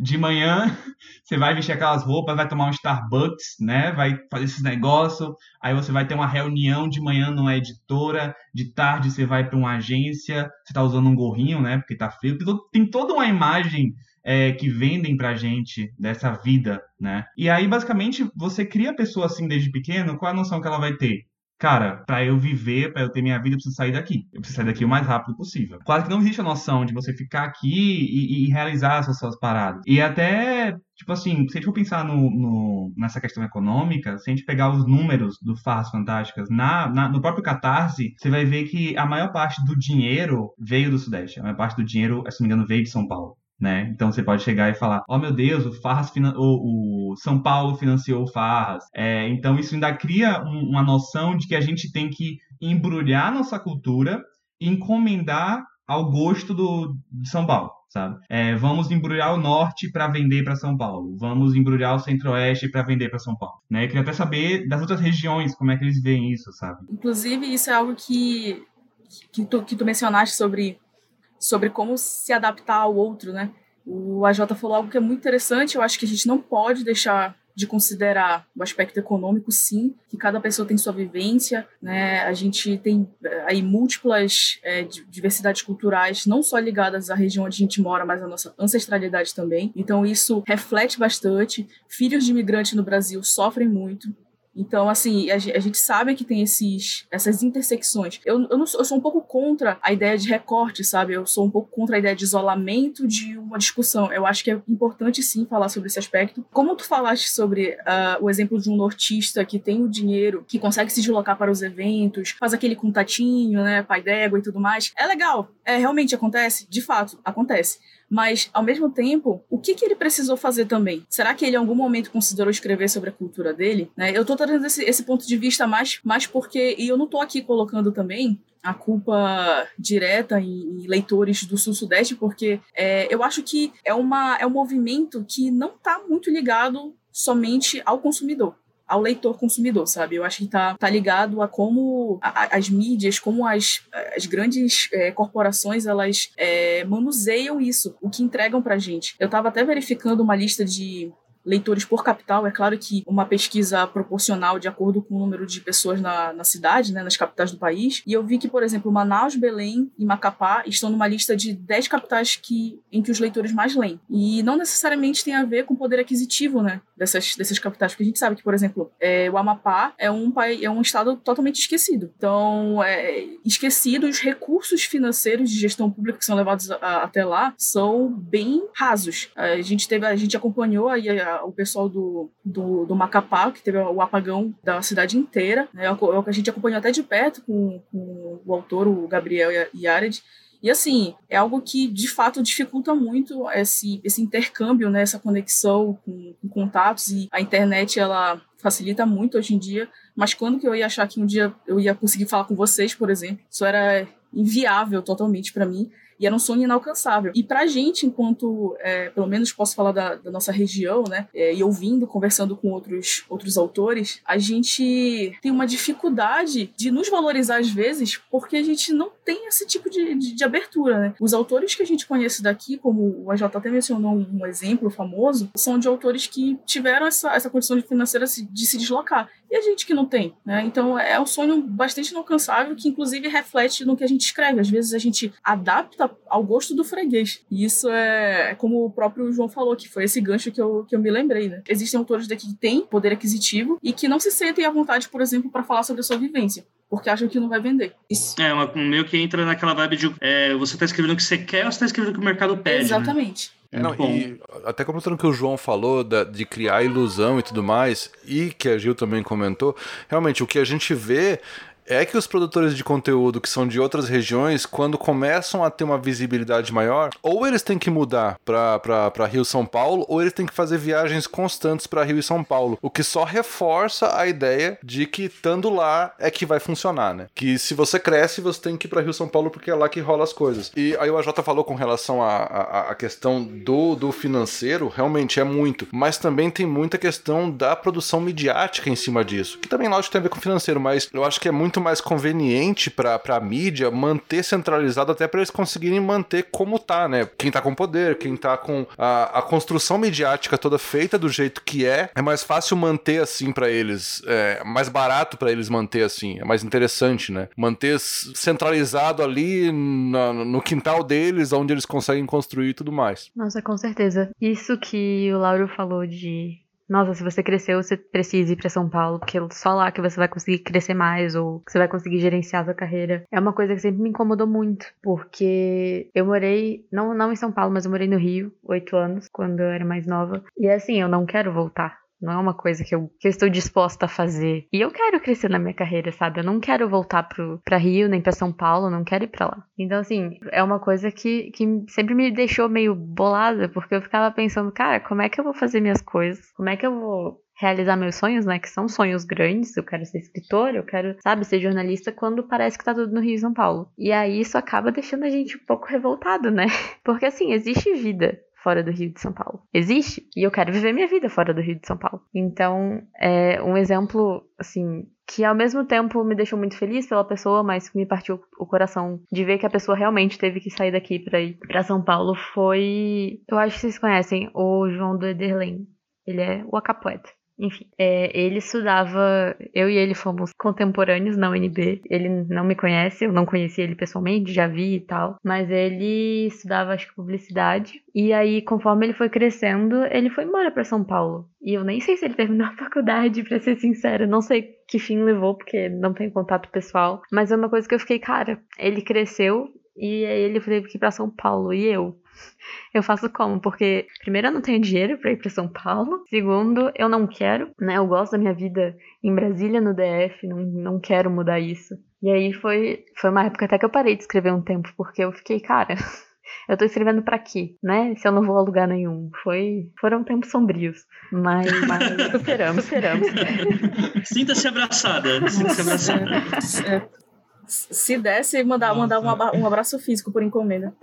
S5: de manhã *laughs* você vai vestir aquelas roupas, vai tomar um Starbucks, né? Vai fazer esses negócios. Aí você vai ter uma reunião de manhã numa editora, de tarde você vai para uma agência, você tá usando um gorrinho, né? Porque tá frio. Tem toda uma imagem é, que vendem pra gente dessa vida, né? E aí, basicamente, você cria a pessoa assim desde pequeno, qual a noção que ela vai ter? Cara, para eu viver, para eu ter minha vida, eu preciso sair daqui. Eu preciso sair daqui o mais rápido possível. Quase que não existe a noção de você ficar aqui e, e realizar essas suas paradas. E até, tipo assim, se a gente for pensar no, no, nessa questão econômica, se a gente pegar os números do Farras Fantásticas na, na, no próprio Catarse, você vai ver que a maior parte do dinheiro veio do Sudeste. A maior parte do dinheiro, se não me engano, veio de São Paulo né? Então você pode chegar e falar, oh meu Deus, o Farras, o, o São Paulo financiou o Farras. É, então isso ainda cria um, uma noção de que a gente tem que embrulhar nossa cultura e encomendar ao gosto do, de São Paulo. Sabe? É, vamos embrulhar o norte para vender para São Paulo. Vamos embrulhar o centro-oeste para vender para São Paulo. Né? Eu queria até saber das outras regiões como é que eles veem isso, sabe?
S2: Inclusive isso é algo que que tu, que tu mencionaste sobre sobre como se adaptar ao outro, né? O AJ falou algo que é muito interessante, eu acho que a gente não pode deixar de considerar o aspecto econômico, sim, que cada pessoa tem sua vivência, né? A gente tem eh, aí múltiplas é, diversidades culturais, não só ligadas à região onde a gente mora, mas à nossa ancestralidade também. Então isso reflete bastante. Filhos de imigrantes no Brasil sofrem muito, Então, assim, a, gente sabe que tem esses, essas intersecções. Eu, eu, não, eu sou um pouco contra a ideia de recorte, sabe? Eu sou um pouco contra a ideia de isolamento de uma discussão. Eu acho que é importante, sim, falar sobre esse aspecto. Como tu falaste sobre uh, o exemplo de um nortista que tem o dinheiro, que consegue se deslocar para os eventos, faz aquele contatinho, né, pai d'égua e tudo mais, é legal. É, realmente acontece? De fato, acontece. Mas, ao mesmo tempo, o que, que ele precisou fazer também? Será que ele em algum momento considerou escrever sobre a cultura dele? Né? Eu tô trazendo esse, esse ponto de vista mais, mais porque, e eu não tô aqui colocando também a culpa direta em, em leitores do Sul-Sudeste, porque é, eu acho que é, uma, é um movimento que não está muito ligado somente ao consumidor ao leitor consumidor, sabe? Eu acho que tá, tá ligado a como a, as mídias, como as, as grandes é, corporações, elas é, manuseiam isso, o que entregam pra gente. Eu tava até verificando uma lista de leitores por capital. É claro que uma pesquisa proporcional de acordo com o número de pessoas na, na cidade, né, nas capitais do país. E eu vi que, por exemplo, Manaus, Belém e Macapá estão numa lista de 10 capitais que, em que os leitores mais leem. E não necessariamente tem a ver com o poder aquisitivo né, dessas, dessas capitais, porque a gente sabe que, por exemplo, é, o Amapá é um, é um estado totalmente esquecido. Então, é, esquecido, os recursos financeiros de gestão pública que são levados a, até lá são bem rasos. A gente teve, a gente acompanhou aí o pessoal do, do, do, Macapá, que teve o apagão da cidade inteira. Né? A gente acompanhou até de perto com, com o autor, o Gabriel Yared. E assim, é algo que de fato dificulta muito esse, esse intercâmbio, né, essa conexão com, com contatos e a internet ela facilita muito hoje em dia, mas quando que eu ia achar que um dia eu ia conseguir falar com vocês, por exemplo? Isso era inviável totalmente para mim e era um sonho inalcançável. E pra gente, enquanto, é, pelo menos posso falar da, da nossa região, né, é, e ouvindo, conversando com outros, outros autores, a gente tem uma dificuldade de nos valorizar às vezes porque a gente não tem esse tipo de, de, de abertura, né? Os autores que a gente conhece daqui, como o AJ até mencionou um, um exemplo famoso, são de autores que tiveram essa, essa condição financeira de se deslocar. E a gente que não tem, né? Então é um sonho bastante inalcançável que inclusive reflete no que a gente escreve. Às vezes a gente adapta ao gosto do freguês. E isso é, é, como o próprio João falou, que foi esse gancho que eu, que eu me lembrei, né? Existem autores daqui que têm poder aquisitivo e que não se sentem à vontade, por exemplo, para falar sobre a sua vivência porque acham que não vai vender.
S1: Isso. É, uma, meio que entra naquela vibe de é, você está escrevendo o que você quer ou você está escrevendo o que o mercado pede. Né?
S2: Exatamente.
S4: Né? Não, e até completando o que o João falou da, de criar ilusão e tudo mais, e que a Gil também comentou, realmente o que a gente vê é que os produtores de conteúdo que são de outras regiões, quando começam a ter uma visibilidade maior, ou eles têm que mudar para Rio São Paulo, ou eles têm que fazer viagens constantes para Rio e São Paulo, o que só reforça a ideia de que estando lá é que vai funcionar, né? Que se você cresce, você tem que ir para Rio São Paulo porque é lá que rola as coisas. E aí o AJ falou com relação à questão do, do financeiro, realmente é muito, mas também tem muita questão da produção midiática em cima disso, que também lógico tem a ver com financeiro, mas eu acho que é muito muito mais conveniente para a mídia manter centralizado até para eles conseguirem manter como tá, né? Quem tá com poder, quem tá com a, a construção midiática toda feita do jeito que é, é mais fácil manter assim para eles, é mais barato para eles manter assim, é mais interessante, né? Manter centralizado ali no, no quintal deles, onde eles conseguem construir e tudo mais.
S3: Nossa, com certeza. Isso que o Lauro falou de nossa, se você cresceu, você precisa ir para São Paulo, porque só lá que você vai conseguir crescer mais ou que você vai conseguir gerenciar sua carreira. É uma coisa que sempre me incomodou muito, porque eu morei, não, não em São Paulo, mas eu morei no Rio, oito anos, quando eu era mais nova. E é assim, eu não quero voltar. Não é uma coisa que eu, que eu estou disposta a fazer. E eu quero crescer na minha carreira, sabe? Eu não quero voltar pro, pra Rio, nem pra São Paulo, não quero ir pra lá. Então, assim, é uma coisa que, que sempre me deixou meio bolada, porque eu ficava pensando, cara, como é que eu vou fazer minhas coisas? Como é que eu vou realizar meus sonhos, né? Que são sonhos grandes. Eu quero ser escritor, eu quero, sabe, ser jornalista quando parece que tá tudo no Rio e São Paulo. E aí isso acaba deixando a gente um pouco revoltado, né? *laughs* Porque assim, existe vida fora do Rio de São Paulo. Existe e eu quero viver minha vida fora do Rio de São Paulo. Então, é um exemplo, assim, que ao mesmo tempo me deixou muito feliz pela pessoa, mas me partiu o coração de ver que a pessoa realmente teve que sair daqui para ir para São Paulo foi, eu acho que vocês conhecem o João do Ederlen. Ele é o acapoeta. Enfim, é, ele estudava. Eu e ele fomos contemporâneos na UNB. Ele não me conhece, eu não conheci ele pessoalmente, já vi e tal. Mas ele estudava, acho que, publicidade. E aí, conforme ele foi crescendo, ele foi embora para São Paulo. E eu nem sei se ele terminou a faculdade, *laughs* pra ser sincera. Não sei que fim levou, porque não tem contato pessoal. Mas é uma coisa que eu fiquei, cara, ele cresceu e aí ele teve que ir pra São Paulo. E eu? Eu faço como? Porque, primeiro, eu não tenho dinheiro para ir para São Paulo. Segundo, eu não quero, né? Eu gosto da minha vida em Brasília, no DF, não, não quero mudar isso. E aí foi, foi uma época até que eu parei de escrever um tempo, porque eu fiquei, cara, *laughs* eu tô escrevendo para quê, né? Se eu não vou a lugar nenhum. Foi, foram tempos sombrios, mas, mas *laughs* superamos, superamos.
S1: Sinta-se abraçada, sinta-se abraçada.
S2: É, é. Se desse, mandar, mandar um abraço físico por encomenda.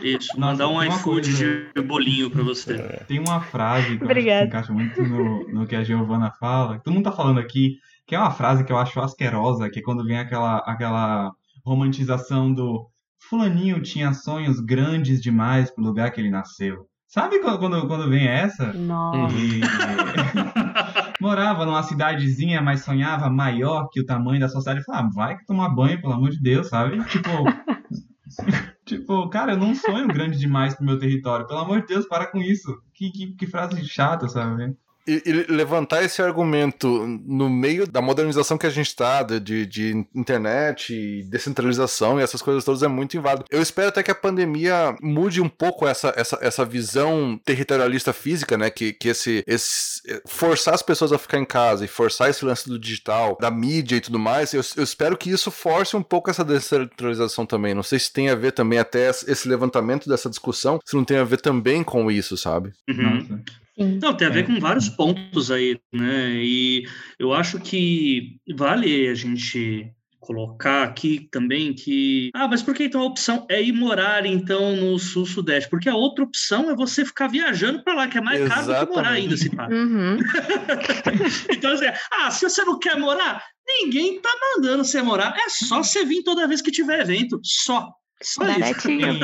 S1: Isso, mandar um iFood de bolinho pra você. É.
S5: Tem uma frase que eu
S3: Obrigada.
S5: acho que encaixa muito no, no que a Giovana fala, que todo mundo tá falando aqui, que é uma frase que eu acho asquerosa, que é quando vem aquela, aquela romantização do fulaninho tinha sonhos grandes demais pro lugar que ele nasceu. Sabe quando, quando, quando vem essa?
S3: Nossa.
S5: E... *laughs* Morava numa cidadezinha, mas sonhava maior que o tamanho da sociedade. Falava, ah, vai tomar banho, pelo amor de Deus, sabe? Tipo, *laughs* Tipo, cara, eu não sonho grande demais pro meu território. Pelo amor de Deus, para com isso. Que, que, que frase chata, sabe?
S4: E, e, levantar esse argumento no meio da modernização que a gente está, de, de internet, e descentralização e essas coisas todas é muito inválido. Eu espero até que a pandemia mude um pouco essa, essa, essa visão territorialista física, né? Que, que esse, esse. forçar as pessoas a ficar em casa e forçar esse lance do digital, da mídia e tudo mais. Eu, eu espero que isso force um pouco essa descentralização também. Não sei se tem a ver também até esse levantamento dessa discussão, se não tem a ver também com isso, sabe?
S1: Uhum. Não, tem a ver é. com vários pontos aí, né? E eu acho que vale a gente colocar aqui também que ah, mas por que então a opção é ir morar então no sul sudeste? Porque a outra opção é você ficar viajando para lá, que é mais Exatamente. caro do que morar ainda, se pá.
S3: Uhum. *laughs*
S1: então assim, ah, se você não quer morar, ninguém tá mandando você morar, é só você vir toda vez que tiver evento, só. Só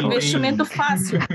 S2: Investimento fácil. *laughs*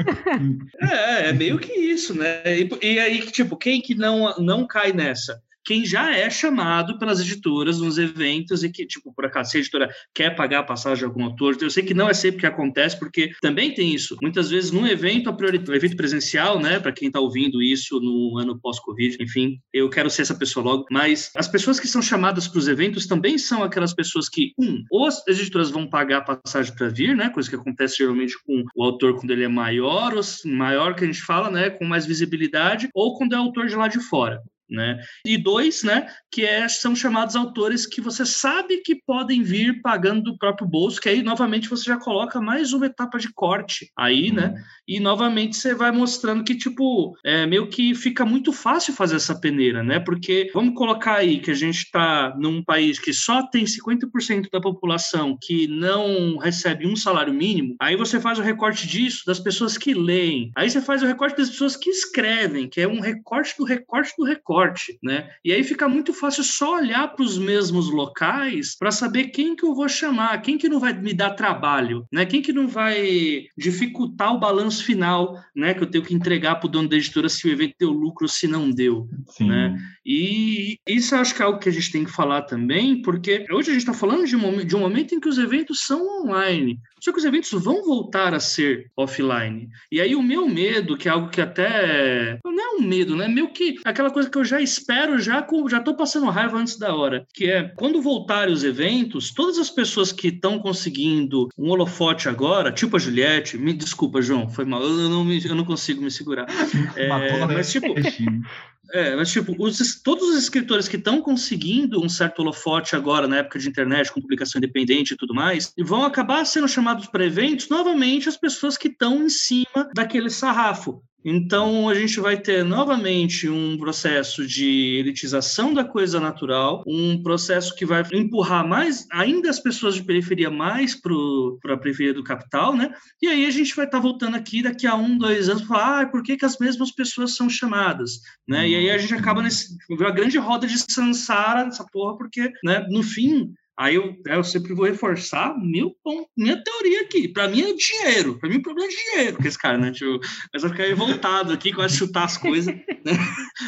S1: É, é meio que isso, né? E, e, aí, tipo, quem que não, não cai nessa? Quem já é chamado pelas editoras nos eventos e que, tipo, por acaso, se a editora quer pagar a passagem de algum autor, eu sei que não é sempre que acontece, porque também tem isso. Muitas vezes, num evento, a prioridade, evento presencial, né, para quem está ouvindo isso no ano pós-Covid, enfim, eu quero ser essa pessoa logo, mas as pessoas que são chamadas para os eventos também são aquelas pessoas que, um, ou as editoras vão pagar a passagem para vir, né, coisa que acontece geralmente com o autor quando ele é maior, ou maior que a gente fala, né, com mais visibilidade, ou quando é autor de lá de fora né? E dois, né, que é, são chamados autores que você sabe que podem vir pagando do próprio bolso, que aí novamente você já coloca mais uma etapa de corte aí, né? uhum. né? E novamente você vai mostrando que tipo, é meio que fica muito fácil fazer essa peneira, né? Porque vamos colocar aí que a gente está num país que só tem 50% da população que não recebe um salário mínimo, aí você faz o recorte disso das pessoas que leem. Aí você faz o recorte das pessoas que escrevem, que é um recorte do recorte do recorte forte, né? E aí fica muito fácil só olhar para os mesmos locais para saber quem que eu vou chamar, quem que não vai me dar trabalho, né? Quem que não vai dificultar o balanço final, né? Que eu tenho que entregar para o dono da editora se o evento deu lucro ou se não deu, Sim. né? E isso acho que é algo que a gente tem que falar também, porque hoje a gente está falando de um, de um momento em que os eventos são online. Só que os eventos vão voltar a ser offline. E aí o meu medo, que é algo que até. Não é um medo, né? Meio que aquela coisa que eu já espero, já, já tô passando raiva antes da hora. Que é quando voltarem os eventos, todas as pessoas que estão conseguindo um holofote agora, tipo a Juliette, me desculpa, João, foi mal, eu não, me, eu não consigo me segurar. *laughs* É, mas, tipo. É, mas tipo, os, todos os escritores que estão conseguindo um certo holofote agora, na época de internet, com publicação independente e tudo mais, vão acabar sendo chamados para eventos novamente as pessoas que estão em cima daquele sarrafo. Então, a gente vai ter novamente um processo de elitização da coisa natural, um processo que vai empurrar mais ainda as pessoas de periferia mais para a periferia do capital, né? E aí a gente vai estar tá voltando aqui daqui a um, dois anos falar, ah, por que, que as mesmas pessoas são chamadas, né? E aí a gente acaba nesse, uma grande roda de sansara, essa porra, porque, né, no fim, Aí eu, eu sempre vou reforçar meu, minha teoria aqui. Para mim é dinheiro. Para mim o problema é dinheiro com esse cara, né? Tipo, mas eu ficar revoltado aqui, quase chutar as coisas. *laughs* Né?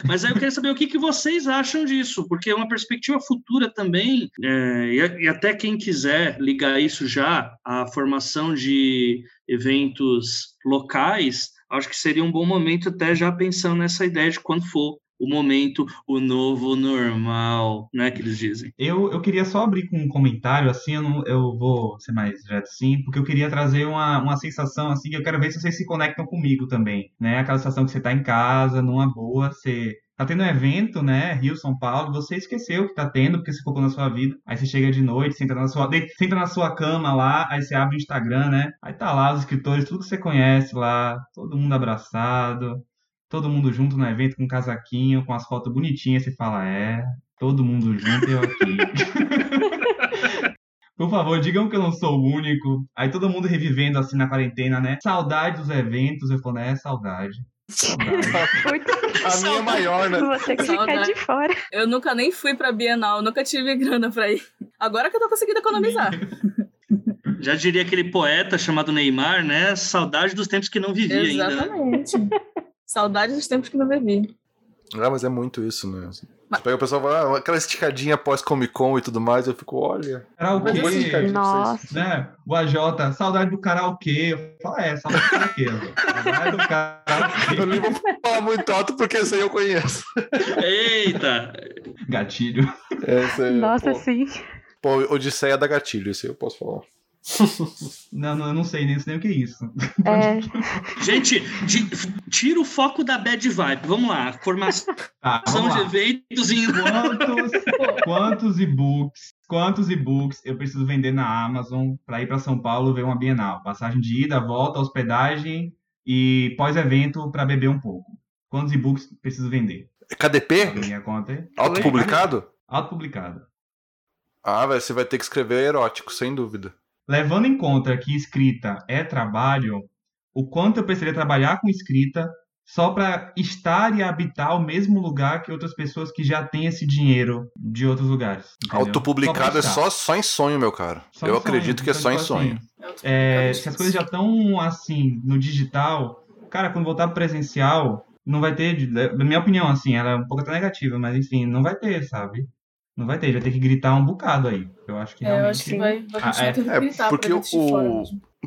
S1: Mas aí eu queria saber o que, que vocês acham disso, porque é uma perspectiva futura também, é, e, e até quem quiser ligar isso já à formação de eventos locais, acho que seria um bom momento até já pensando nessa ideia de quando for o momento, o novo normal, né, que eles dizem.
S5: Eu, eu queria só abrir com um comentário, assim, eu, não, eu vou ser mais direto sim, porque eu queria trazer uma, uma sensação, assim, que eu quero ver se vocês se conectam comigo também, né, aquela sensação que você tá em casa, numa boa, você tá tendo um evento, né, Rio, São Paulo, você esqueceu que tá tendo, porque você focou na sua vida, aí você chega de noite, senta na sua, senta na sua cama lá, aí você abre o Instagram, né, aí tá lá os escritores, tudo que você conhece lá, todo mundo abraçado, todo mundo junto no evento com um casaquinho, com as fotos bonitinhas, você fala, é, todo mundo junto e eu aqui. *laughs* Por favor, digam que eu não sou o único. Aí todo mundo revivendo assim na quarentena, né? Saudade dos eventos. Eu falo, né? Saudade. Saudade. *laughs*
S4: a minha é maior, né?
S3: Você que fica de fora.
S2: Eu nunca nem fui pra Bienal, nunca tive grana pra ir. Agora que eu tô conseguindo economizar. *laughs*
S1: Já diria aquele poeta chamado Neymar, né? Saudade dos tempos que não vivia
S2: Exatamente. ainda. Exatamente. Saudade dos tempos que não bebi.
S4: Ah, mas é muito isso, né? Mas... Você pega o pessoal ah, aquela esticadinha pós-Comic Con e tudo mais, eu fico, olha.
S5: Karaokê. Nossa. Né? O AJ, saudade do karaokê. Eu falo, é, saudade do karaokê. saudade do karaokê.
S4: Eu nem vou falar muito alto porque esse aí eu conheço.
S1: Eita!
S5: Gatilho.
S4: Esse,
S3: Nossa, pô, sim.
S4: Pô, Odisseia da Gatilho, esse aí eu posso falar.
S5: Não, não, eu não sei nem, nem o que é isso.
S3: É. *laughs*
S1: Gente, de, tira o foco da bad vibe. Vamos lá. Formação tá, vamos de eventos em.
S5: Quantos, quantos e-books? Quantos e-books eu preciso vender na Amazon para ir para São Paulo ver uma Bienal? Passagem de ida, volta, hospedagem e pós-evento para beber um pouco. Quantos e-books preciso vender?
S4: KDP?
S5: Minha conta.
S4: Autopublicado?
S5: Autopublicado.
S4: Ah, velho, você vai ter que escrever erótico, sem dúvida.
S5: Levando em conta que escrita é trabalho, o quanto eu precisaria trabalhar com escrita só para estar e habitar o mesmo lugar que outras pessoas que já têm esse dinheiro de outros lugares.
S4: Entendeu? Autopublicado é só, só em sonho, meu cara. Só eu acredito sonho, que é só em tipo sonho.
S5: Assim, é, se as coisas já estão assim no digital, cara, quando voltar pro presencial, não vai ter, na minha opinião, assim, ela é um pouco até negativa, mas enfim, não vai ter, sabe? Não vai ter, vai ter que gritar um bocado aí. Eu acho que realmente...
S2: É, eu acho que vai, vai ah, é.
S4: é, gritar porque o,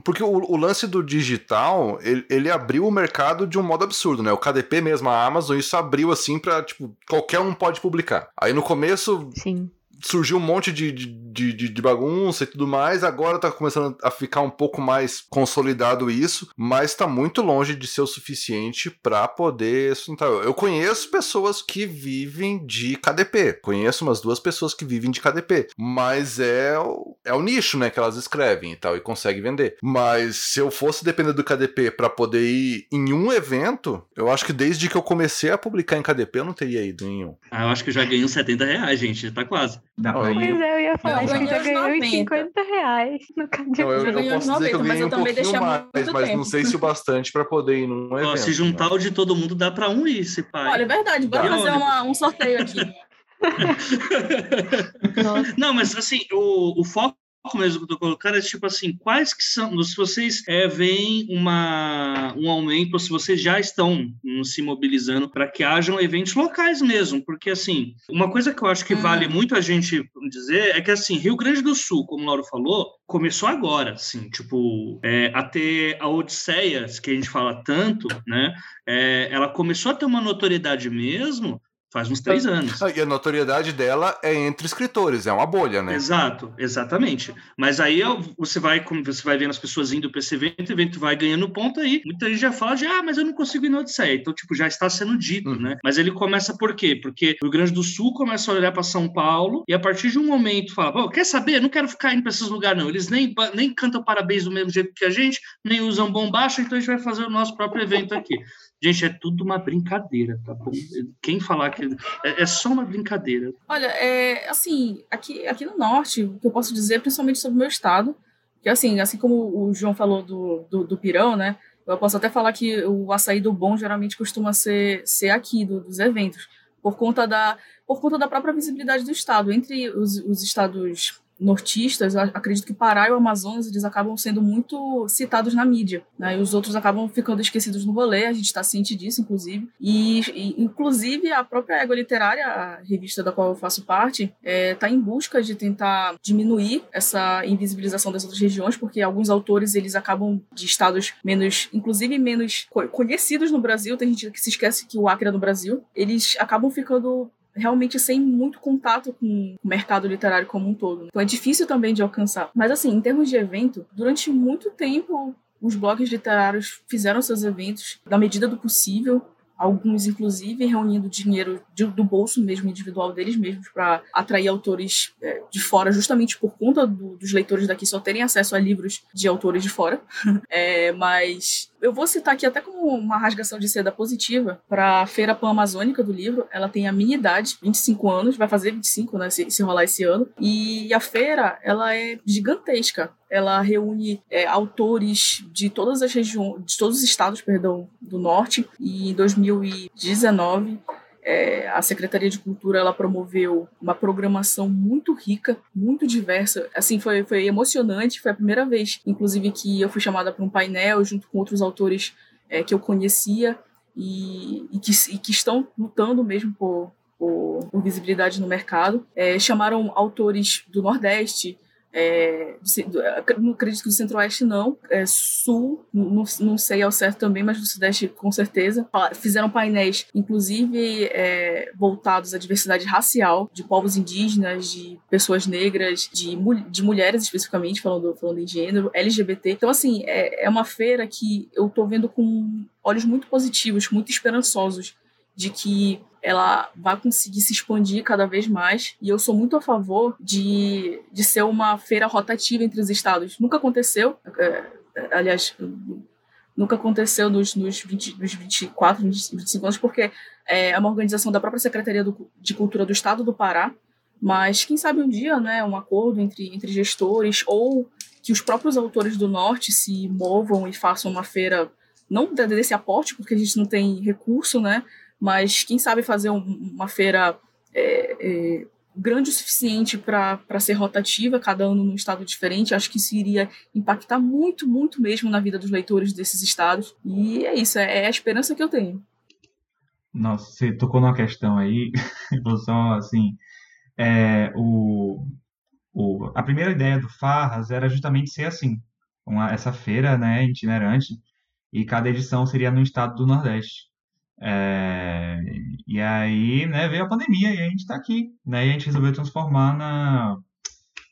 S4: porque o, o, lance do digital, ele, ele, abriu o mercado de um modo absurdo, né? O KDP mesmo, a Amazon, isso abriu assim pra, tipo, qualquer um pode publicar. Aí no começo,
S3: Sim
S4: surgiu um monte de, de, de, de, bagunça e tudo mais. Agora tá começando a ficar um pouco mais consolidado isso, mas tá muito longe de ser o suficiente para poder sustentar. Eu conheço pessoas que vivem de KDP. Conheço umas duas pessoas que vivem de KDP. Mas é o, é o nicho, né, que elas escrevem e tal, e conseguem vender. Mas se eu fosse depender do KDP para poder ir em um evento, eu acho que desde que eu comecei a publicar em KDP, eu não teria ido em um.
S1: Ah, eu acho que já ganhei uns 70 reais, gente. Tá quase.
S3: Dá pra ir. Pois é, eu ia falar, acho que já ganhou uns 50 reais no.
S4: Não, eu, eu, posso 90, dizer que eu ganhei um pouquinho mais, mas tempo. não sei se o bastante para poder ir num evento. Ó,
S1: se juntar né? o de todo mundo, dá para um ir, se pai.
S2: Olha, é verdade, bora fazer uma, um sorteio aqui. *laughs*
S1: não, mas assim, o, o foco mesmo que eu tô colocando é tipo assim, quais que são, se vocês é, veem uma, um aumento, ou se vocês já estão um, se mobilizando para que hajam eventos locais mesmo, porque assim, uma coisa que eu acho que hum. vale muito a gente dizer é que assim, Rio Grande do Sul, como o Lauro falou, começou agora, assim, tipo, é, a ter a Odisseia, que a gente fala tanto, né, é, ela começou a ter uma notoriedade mesmo Faz uns três anos.
S4: E a notoriedade dela é entre escritores, é uma bolha, né?
S1: Exato, exatamente. Mas aí você vai, como você vai vendo as pessoas indo para esse evento, o evento vai ganhando ponto aí. Muita gente já fala de, ah, mas eu não consigo ir no Odisseia. Então, tipo, já está sendo dito, uhum. né? Mas ele começa por quê? Porque o Rio Grande do Sul começa a olhar para São Paulo e a partir de um momento fala, pô, quer saber? não quero ficar indo para esses lugares, não. Eles nem, nem cantam parabéns do mesmo jeito que a gente, nem usam bombacha, então a gente vai fazer o nosso próprio evento aqui. Gente, é tudo uma brincadeira, tá bom? Quem falar que é, é só uma brincadeira.
S2: Olha, é assim, aqui, aqui no norte, o que eu posso dizer, principalmente sobre o meu estado, que assim, assim como o João falou do, do, do pirão, né? Eu posso até falar que o açaí do bom geralmente costuma ser, ser aqui, do, dos eventos, por conta, da, por conta da própria visibilidade do estado. Entre os, os estados nortistas, acredito que Pará e o Amazonas eles acabam sendo muito citados na mídia, né? E os outros acabam ficando esquecidos no rolê, a gente está ciente disso, inclusive. E, e, inclusive, a própria Égua Literária, a revista da qual eu faço parte, está é, tá em busca de tentar diminuir essa invisibilização das outras regiões, porque alguns autores eles acabam de estados menos, inclusive menos conhecidos no Brasil, tem gente que se esquece que o Acre é no Brasil, eles acabam ficando realmente sem muito contato com o mercado literário como um todo. Então é difícil também de alcançar. Mas assim, em termos de evento, durante muito tempo os blogs literários fizeram seus eventos na medida do possível, alguns inclusive reunindo dinheiro de, do bolso mesmo individual deles mesmos para atrair autores é, de fora, justamente por conta do, dos leitores daqui só terem acesso a livros de autores de fora. *laughs* é, mas eu vou citar aqui até como uma rasgação de seda positiva para a Feira Pan-Amazônica do livro. Ela tem a minha idade, 25 anos, vai fazer 25, né, se, se rolar esse ano. E a feira, ela é gigantesca. Ela reúne é, autores de todas as regiões, de todos os estados, perdão, do norte. E em 2019 é, a Secretaria de Cultura ela promoveu uma programação muito rica, muito diversa. Assim, foi, foi emocionante. Foi a primeira vez, inclusive, que eu fui chamada para um painel junto com outros autores é, que eu conhecia e, e, que, e, que, estão lutando mesmo por, por, por visibilidade no mercado. É, chamaram autores do Nordeste, é, não acredito que do Centro-Oeste não, é, Sul, não, não sei ao certo também, mas do Sudeste com certeza. Fizeram painéis, inclusive é, voltados à diversidade racial, de povos indígenas, de pessoas negras, de, de mulheres especificamente, falando, falando em gênero, LGBT. Então, assim, é, é uma feira que eu tô vendo com olhos muito positivos, muito esperançosos, de que ela vai conseguir se expandir cada vez mais. E eu sou muito a favor de, de ser uma feira rotativa entre os estados. Nunca aconteceu, é, aliás, nunca aconteceu nos, nos, 20, nos 24, 25 anos, porque é uma organização da própria Secretaria do, de Cultura do Estado do Pará. Mas quem sabe um dia, né, um acordo entre, entre gestores ou que os próprios autores do Norte se movam e façam uma feira, não desse aporte, porque a gente não tem recurso, né, mas quem sabe fazer um, uma feira é, é, grande o suficiente para ser rotativa, cada ano num estado diferente, acho que isso iria impactar muito, muito mesmo na vida dos leitores desses estados. E é isso, é, é a esperança que eu tenho.
S5: Nossa, você tocou numa questão aí, *laughs* só assim, é, o, o, a primeira ideia do Farras era justamente ser assim, uma, essa feira né, itinerante, e cada edição seria no estado do Nordeste. É, e aí, né, veio a pandemia e a gente está aqui, né, e a gente resolveu transformar na,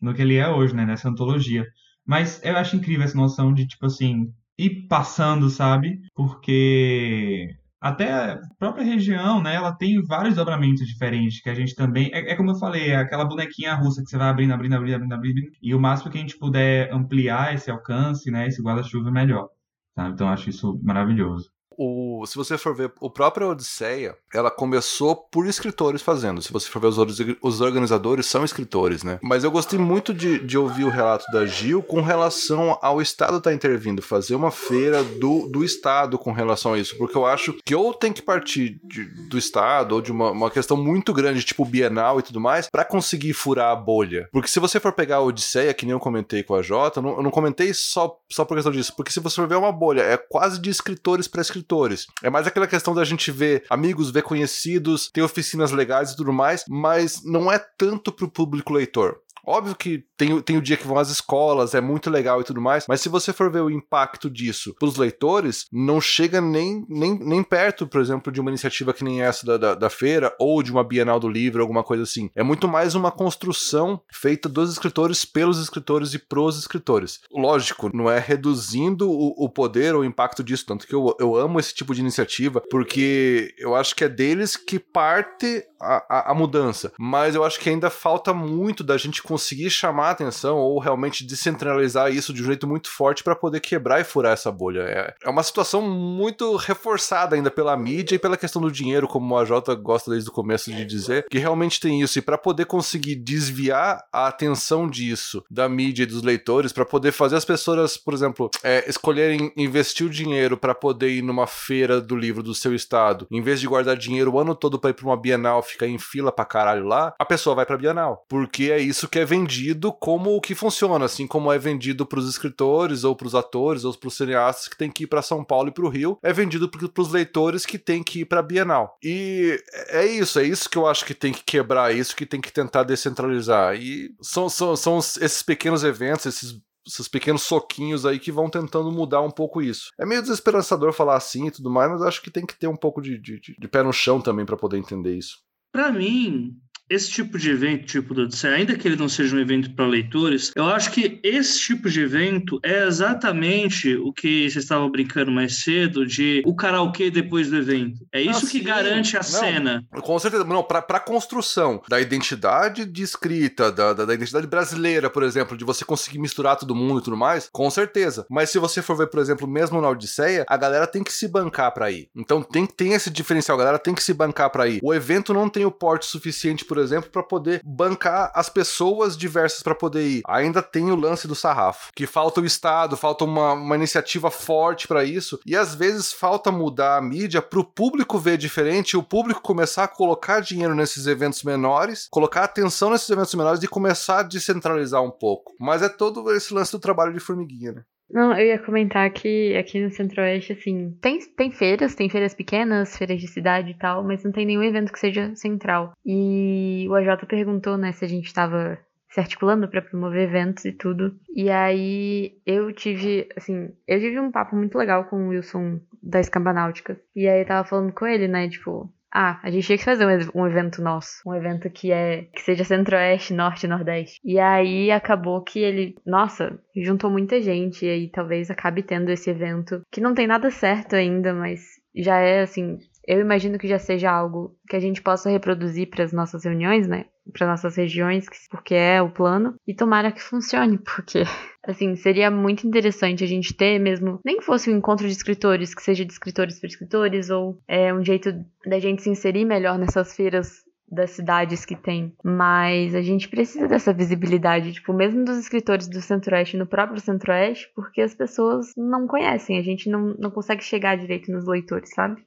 S5: no que ele é hoje, né, nessa antologia. Mas eu acho incrível essa noção de, tipo assim, ir passando, sabe? Porque até a própria região, né, ela tem vários dobramentos diferentes que a gente também. É, é, como eu falei, é aquela bonequinha russa que você vai abrindo, abrindo, abrindo, abrindo, abrindo. E o máximo que a gente puder ampliar esse alcance, né, esse guarda-chuva, é melhor. Tá? Então eu acho isso maravilhoso.
S4: O, se você for ver, o próprio Odisseia, ela começou por escritores fazendo. Se você for ver os, os organizadores, são escritores, né? Mas eu gostei muito de, de ouvir o relato da Gil com relação ao Estado estar tá intervindo, fazer uma feira do, do Estado com relação a isso, porque eu acho que ou tem que partir de, do Estado, ou de uma, uma questão muito grande, tipo Bienal e tudo mais, para conseguir furar a bolha. Porque se você for pegar a Odisseia, que nem eu comentei com a Jota, eu não, eu não comentei só, só por questão disso, porque se você for ver uma bolha, é quase de escritores para escritores escritores. É mais aquela questão da gente ver amigos, ver conhecidos, ter oficinas legais e tudo mais, mas não é tanto pro público leitor. Óbvio que tem, tem o dia que vão às escolas, é muito legal e tudo mais, mas se você for ver o impacto disso para os leitores, não chega nem, nem, nem perto, por exemplo, de uma iniciativa que nem essa da, da, da, feira ou de uma Bienal do Livro, alguma coisa assim. É muito mais uma construção feita dos escritores, pelos escritores e pros escritores. Lógico, não é reduzindo o, o poder ou o impacto disso, tanto que eu, eu amo esse tipo de iniciativa, porque eu acho que é deles que parte a, a, a mudança, mas eu acho que ainda falta muito da gente conseguir chamar atenção ou realmente descentralizar isso de um jeito muito forte para poder quebrar e furar essa bolha. É, é uma situação muito reforçada ainda pela mídia e pela questão do dinheiro, como a Jota gosta desde o começo de dizer, que realmente tem isso. E para poder conseguir desviar a atenção disso da mídia e dos leitores, para poder fazer as pessoas, por exemplo, é, escolherem investir o dinheiro para poder ir numa feira do livro do seu estado, em vez de guardar dinheiro o ano todo para ir para uma Bienal, ficar em fila pra caralho lá, a pessoa vai pra Bienal. Porque é isso que é vendido como o que funciona, assim como é vendido para os escritores ou para os atores ou para os cineastas que tem que ir para São Paulo e para o Rio, é vendido para os leitores que tem que ir para Bienal. E é isso, é isso que eu acho que tem que quebrar, é isso que tem que tentar descentralizar. E são, são, são esses pequenos eventos, esses esses pequenos soquinhos aí que vão tentando mudar um pouco isso. É meio desesperançador falar assim e tudo mais, mas acho que tem que ter um pouco de, de, de pé no chão também para poder entender isso.
S1: Para mim, esse tipo de evento, tipo do Odisseia, ainda que ele não seja um evento para leitores, eu acho que esse tipo de evento é exatamente o que vocês estavam brincando mais cedo de o karaokê depois do evento. É isso que garante a não, cena.
S4: Com certeza. Não, para a construção da identidade de escrita, da, da, da, identidade brasileira, por exemplo, de você conseguir misturar todo mundo e tudo mais, com certeza. Mas se você for ver, por exemplo, mesmo na Odisseia, a galera tem que se bancar para ir. Então tem, tem esse diferencial, a galera tem que se bancar para ir. O evento não tem o porte suficiente, por exemplo, para poder bancar as pessoas diversas para poder ir. Ainda tem o lance do sarrafo, que falta o Estado, falta uma, uma iniciativa forte para isso, e às vezes falta mudar a mídia para o público ver diferente, o público começar a colocar dinheiro nesses eventos menores, colocar atenção nesses eventos menores e começar a descentralizar um pouco. Mas é todo esse lance do trabalho de formiguinha, né?
S3: Não, eu ia comentar que aqui no Centro-Oeste, assim, tem, tem feiras, tem feiras pequenas, feiras de cidade e tal, mas não tem nenhum evento que seja central. E o AJ perguntou, né, se a gente estava se articulando para promover eventos e tudo. E aí eu tive, assim, eu tive um papo muito legal com o Wilson da Escambanáutica. E aí eu tava falando com ele, né, tipo, ah, a gente tinha que fazer um, evento nosso. Um evento que é que seja centro-oeste, norte nordeste. E aí acabou que ele, nossa, juntou muita gente. E aí talvez acabe tendo esse evento que não tem nada certo ainda, mas já é assim. Eu imagino que já seja algo que a gente possa reproduzir para as nossas reuniões, né? Para nossas regiões, porque é o plano. E tomara que funcione, porque *laughs* Assim, seria muito interessante a gente ter mesmo, nem que fosse um encontro de escritores, que seja de escritores para escritores, ou é, um jeito da gente se inserir melhor nessas feiras das cidades que tem. Mas a gente precisa dessa visibilidade, tipo, mesmo dos escritores do Centro-Oeste no próprio Centro-Oeste, porque as pessoas não conhecem, a gente não, não consegue chegar direito nos leitores, sabe?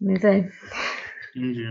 S3: Mas é.
S1: Entendi.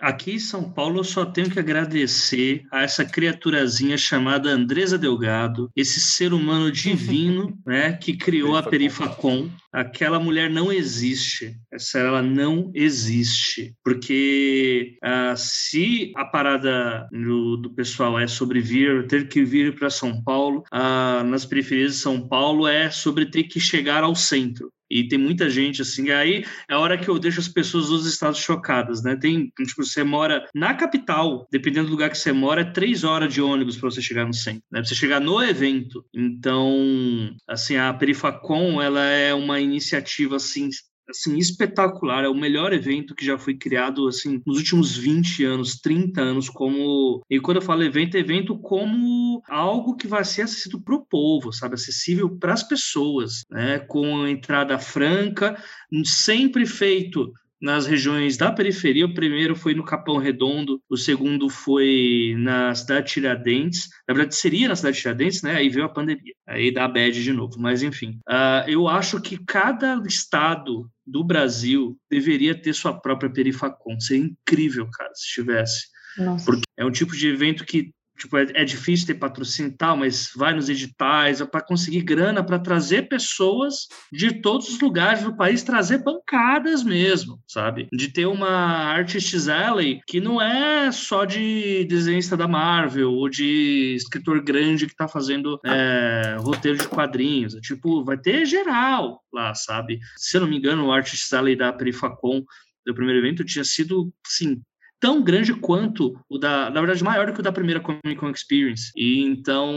S1: Aqui em São Paulo eu só tenho que agradecer a essa criaturazinha chamada Andresa Delgado, esse ser humano divino, *laughs* né, que criou a Perifacom. Aquela mulher não existe. Essa ela não existe, porque uh, se a parada do, do, pessoal é sobre vir, ter que vir para São Paulo, uh, nas periferias de São Paulo é sobre ter que chegar ao centro. E tem muita gente assim, aí é a hora que eu deixo as pessoas dos estados chocadas, né? Tem, tipo, você mora na capital, dependendo do lugar que você mora, é três horas de ônibus para você chegar no centro, né? Pra você chegar no evento. Então, assim, a Perifacom, ela é uma iniciativa, assim, assim, espetacular. É o melhor evento que já foi criado, assim, nos últimos 20 anos, 30 anos, como... E quando eu falo evento, é evento como algo que vai ser acessível para o povo, sabe? Acessível para as pessoas, né? Com entrada franca, sempre feito nas regiões da periferia. O primeiro foi no Capão Redondo, o segundo foi na cidade de Tiradentes. Na verdade, seria na cidade de Tiradentes, né? Aí veio a pandemia, aí dá a bad de novo. Mas, enfim, uh, eu acho que cada estado do Brasil deveria ter sua própria Perifacom. Seria incrível, cara, se tivesse. Nossa. Porque é um tipo de evento que tipo, é, é, difícil ter patrocínio e tal, mas vai nos editais, é para conseguir grana para trazer pessoas de todos os lugares do país, trazer bancadas mesmo, sabe? De ter uma Artists Alley que não é só de desenhista da Marvel ou de escritor grande que está fazendo é, roteiro de quadrinhos. É, tipo, vai ter geral lá, sabe? Se eu não me engano, o Artists Alley da Perifacom do primeiro evento tinha sido, sim, tão grande quanto o da, na verdade, maior do que o da primeira Comic Con Experience. E então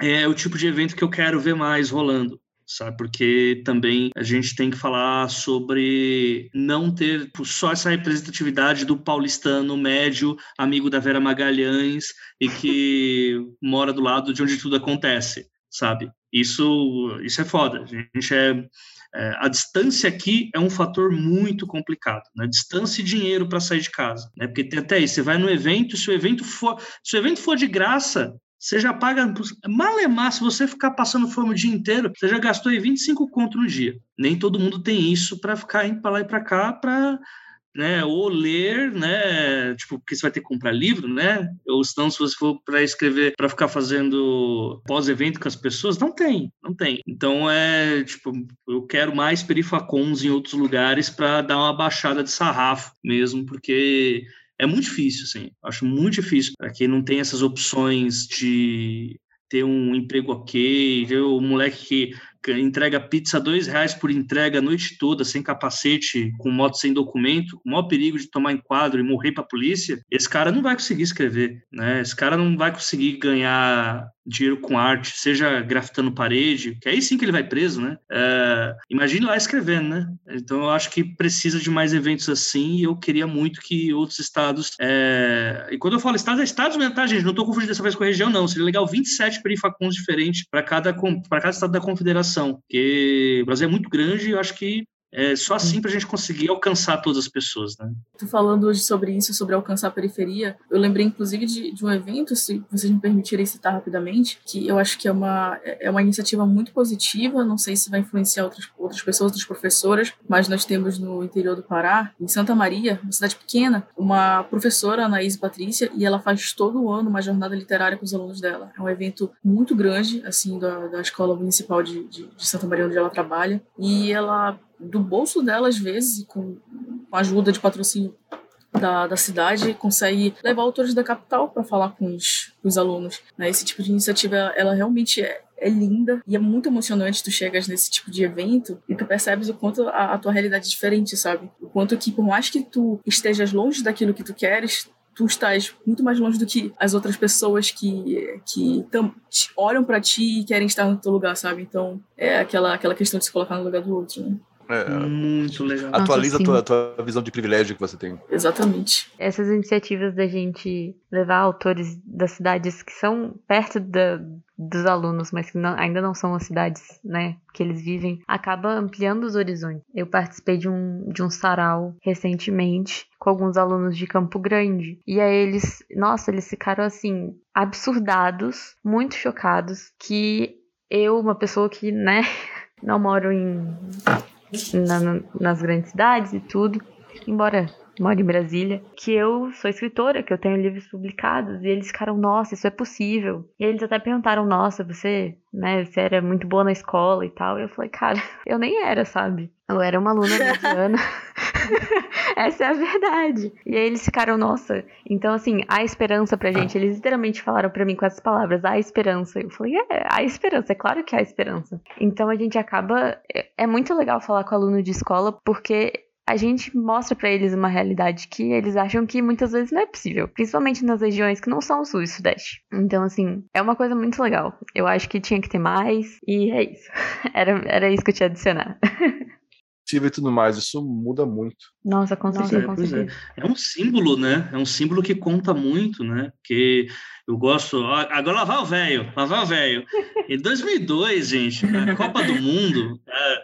S1: é o tipo de evento que eu quero ver mais rolando sabe? Porque também a gente tem que falar sobre não ter só essa representatividade do paulistano médio, amigo da Vera Magalhães e que *laughs* mora do lado de onde tudo acontece, sabe? Isso, isso é foda. A gente é é, a distância aqui é um fator muito complicado, né? Distância e dinheiro para sair de casa, né? Porque tem até isso, você vai no evento, se o evento for, se o evento for de graça, você já paga. Malemar, se você ficar passando fome o dia inteiro, você já gastou aí 25 conto no dia. Nem todo mundo tem isso para ficar indo para lá e para cá para né, ou ler, né, tipo, porque você vai ter que comprar livro, né, ou senão se você for para escrever, para ficar fazendo pós-evento com as pessoas, não tem, não tem. Então é, tipo, eu quero mais perifacons em outros lugares para dar uma baixada de sarrafo mesmo, porque é muito difícil, assim, acho muito difícil para quem não tem essas opções de ter um emprego ok, o moleque que entrega pizza dois reais por entrega a noite toda, sem capacete, com moto sem documento, com o maior perigo de tomar enquadro e morrer para a polícia, esse cara não vai conseguir escrever, né? Esse cara não vai conseguir ganhar dinheiro com arte, seja grafitando parede, que aí sim que ele vai preso, né? É, imagine lá escrevendo, né? Então eu acho que precisa de mais eventos assim e eu queria muito que outros estados. É... E quando eu falo estados, é estados mesmo, tá, gente? Não estou confundindo dessa vez com a região, não. Seria legal 27 perifacons diferentes para cada, cada estado da confederação, porque o Brasil é muito grande e eu acho que é só assim para a gente conseguir alcançar todas as pessoas, né?
S2: Tô falando hoje sobre isso, sobre alcançar a periferia. Eu lembrei, inclusive, de, de, um evento, se vocês me permitirem citar rapidamente, que eu acho que é uma, é uma iniciativa muito positiva. Não sei se vai influenciar outras, outras pessoas, outras professoras, mas nós temos no interior do Pará, em Santa Maria, uma cidade pequena, uma professora, Anaís Patrícia, e ela faz todo ano uma jornada literária com os alunos dela. É um evento muito grande, assim, da, da escola municipal de, de, de Santa Maria, onde ela trabalha, e ela do bolso dela, às vezes, com, a ajuda de patrocínio da, da cidade, consegue levar autores da capital para falar com os, com os alunos. Né? Esse tipo de iniciativa, ela realmente é, é linda e é muito emocionante. Tu chegas nesse tipo de evento e tu percebes o quanto a, a tua realidade é diferente, sabe? O quanto que, por mais que tu estejas longe daquilo que tu queres, tu estás muito mais longe do que as outras pessoas que, que tam, olham para ti e querem estar no teu lugar, sabe? Então, é aquela, aquela questão de se colocar no lugar do outro, né?
S1: É, Muito legal.
S4: Atualiza Nossa, a, tua, a tua visão de privilégio que você tem.
S2: Exatamente.
S3: Essas iniciativas da gente levar autores das cidades que são perto da, dos alunos, mas que não, ainda não são as cidades né, que eles vivem, acaba ampliando os horizontes. Eu participei de um, de um sarau recentemente com alguns alunos de Campo Grande. E aí eles, nossa, eles ficaram assim, absurdados, muito chocados, que eu, uma pessoa que, né, *laughs* não moro em na, nas grandes cidades e tudo, embora moro em Brasília, que eu sou escritora, que eu tenho livros publicados, e eles ficaram, nossa, isso é possível. E eles até perguntaram, nossa, você, né, você era muito boa na escola e tal. E eu falei, cara, eu nem era, sabe? Eu era uma aluna mediana. *laughs* *laughs* Essa é a verdade. E aí eles ficaram, nossa. Então, assim, a esperança pra gente, eles literalmente falaram pra mim com essas palavras, a esperança. Eu falei, é, a esperança, é claro que há esperança. Então a gente acaba. É, é muito legal falar com aluno de escola, porque a gente mostra para eles uma realidade que eles acham que muitas vezes não é possível, principalmente nas regiões que não são o sul e sudeste. Então, assim, é uma coisa muito legal. Eu acho que tinha que ter mais, e é isso. *laughs* Era, era isso que eu tinha a adicionar. *laughs*
S4: e tudo mais, isso muda muito.
S3: Nossa, com certeza, certeza.
S1: É. é. um símbolo, né? É um símbolo que conta muito, né? Porque eu gosto. Agora lá vai o velho, lá vai o velho. Em 2002, gente, a Copa do Mundo. É,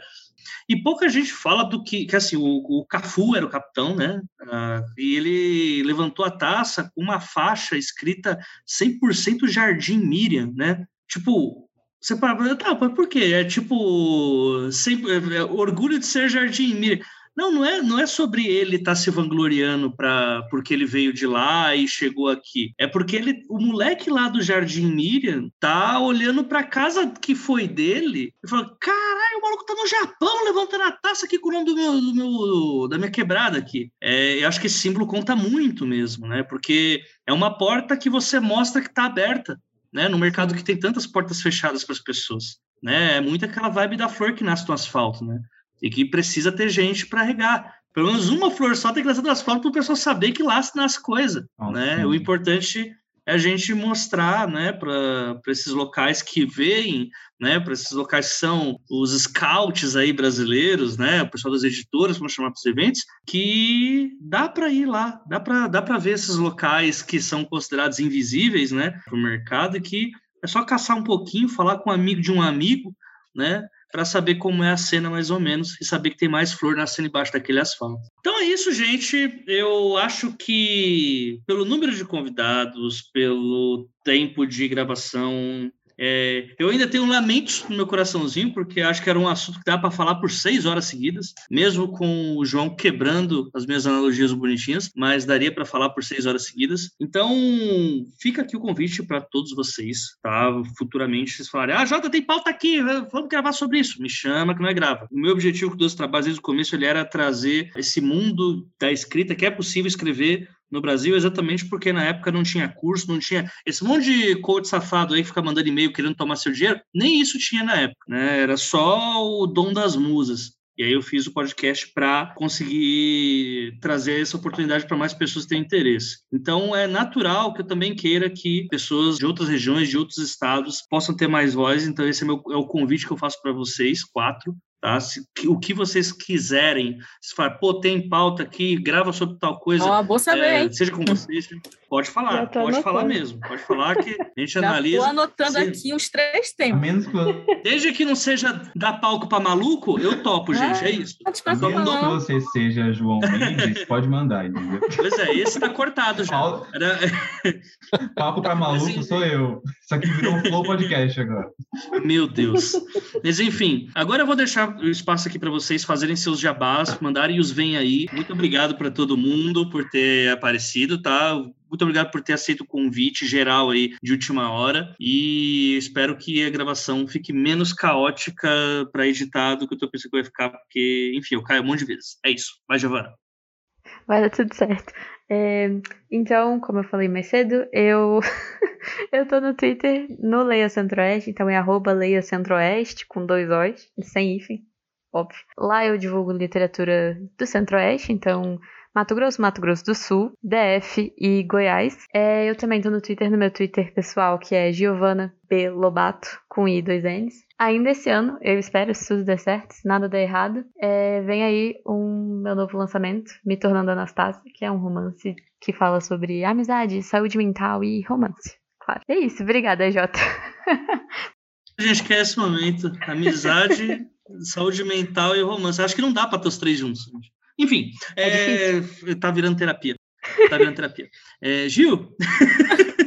S1: e pouca gente fala do que, que assim, o, o Cafu era o capitão, né? Uh, e ele levantou a taça com uma faixa escrita 100% Jardim Miriam, né? Tipo, você para, tá, mas por quê? É tipo, sempre, é, é, orgulho de ser Jardim Miriam. Não, não é, não é sobre ele estar tá se vangloriando para porque ele veio de lá e chegou aqui. É porque ele, o moleque lá do Jardim Miriam tá olhando para casa que foi dele e falando: "Caralho, o maluco tá no Japão levantando a taça aqui com o nome do meu, do meu da minha quebrada aqui". É, eu acho que esse símbolo conta muito mesmo, né? Porque é uma porta que você mostra que tá aberta, né? No mercado que tem tantas portas fechadas para as pessoas, né? É muito aquela vibe da flor que nasce no asfalto, né? e que precisa ter gente para regar. Pelo menos uma flor só tem que nascer do asfalto para o pessoal saber que lá nasce coisa. né? O importante é a gente mostrar né, para esses locais que veem, né, para esses locais que são os scouts aí brasileiros, né, o pessoal das editoras, vamos chamar para os eventos, que dá para ir lá, dá para dá ver esses locais que são considerados invisíveis né, para o mercado e que é só caçar um pouquinho, falar com um amigo de um amigo, né, para saber como é a cena mais ou menos e saber que tem mais flor nascendo embaixo daquele asfalto. Então é isso, gente. Eu acho que pelo número de convidados, pelo tempo de gravação, É, eu ainda tenho lamentos no meu coraçãozinho, porque acho que era um assunto que dá para falar por seis horas seguidas, mesmo com o João quebrando as minhas analogias bonitinhas, mas daria para falar por seis horas seguidas. Então, fica aqui o convite para todos vocês, tá? Futuramente vocês falarem: ah, Jota, tem pauta aqui, vamos gravar sobre isso. Me chama que não é grava. O meu objetivo com dois trabalhos desde o começo ele era trazer esse mundo da escrita que é possível escrever no Brasil exatamente porque na época não tinha curso, não tinha esse monte de coach safado aí que fica mandando e-mail querendo tomar seu dinheiro, nem isso tinha na época, né? Era só o dom das musas. E aí eu fiz o podcast para conseguir trazer essa oportunidade para mais pessoas têm interesse. Então é natural que eu também queira que pessoas de outras regiões, de outros estados possam ter mais voz. Então esse é, meu, é o convite que eu faço para vocês, quatro, Tá? Se, o que vocês quiserem, se falar, pô, tem pauta aqui, grava sobre tal coisa.
S2: Ó, oh, saber,
S1: é, seja com *laughs* vocês, pode falar, pode anotando. falar mesmo. Pode falar que a gente *laughs* Já analisa.
S2: Estou anotando se, aqui uns três temas.
S5: Menos que...
S1: Desde que não seja dar palco para maluco, eu topo, é, gente. É, isso.
S5: A menos que você seja João Mendes, pode mandar, entendeu?
S1: Pois é, esse tá cortado já. Era... *laughs*
S5: Palco para maluco assim, sou eu. Isso aqui virou um Flow Podcast agora.
S1: Meu Deus. Mas enfim, agora eu vou deixar o espaço aqui para vocês fazerem seus jabás, mandarem os vem aí. Muito obrigado para todo mundo por ter aparecido, tá? Muito obrigado por ter aceito o convite geral aí de última hora e espero que a gravação fique menos caótica para editar do que eu tô pensando que vai ficar, porque, enfim, eu caio um monte de vezes. É isso. Vai, Giovana.
S3: Vai dar tudo certo. É, então, como eu falei mais cedo, eu *laughs* eu tô no Twitter no Leia Centro-Oeste, então é arroba Leia Centro-Oeste, com dois O's, sem hífen, óbvio. Lá eu divulgo literatura do Centro-Oeste, então Mato Grosso, Mato Grosso do Sul, DF e Goiás. É, eu também tô no Twitter, no meu Twitter pessoal, que é Giovana B. Lobato, com I e dois N's. Ainda esse ano, eu espero, se tudo der certo, se nada der errado, é, vem aí um meu novo lançamento, Me Tornando Anastácia, que é um romance que fala sobre amizade, saúde mental e romance. Claro. É isso, obrigada, Jota.
S1: A gente quer esse momento. Amizade, *laughs* saúde mental e romance. Acho que não dá para ter os três juntos. Enfim, é é, tá virando terapia. Tá virando terapia. É, Gil? *laughs*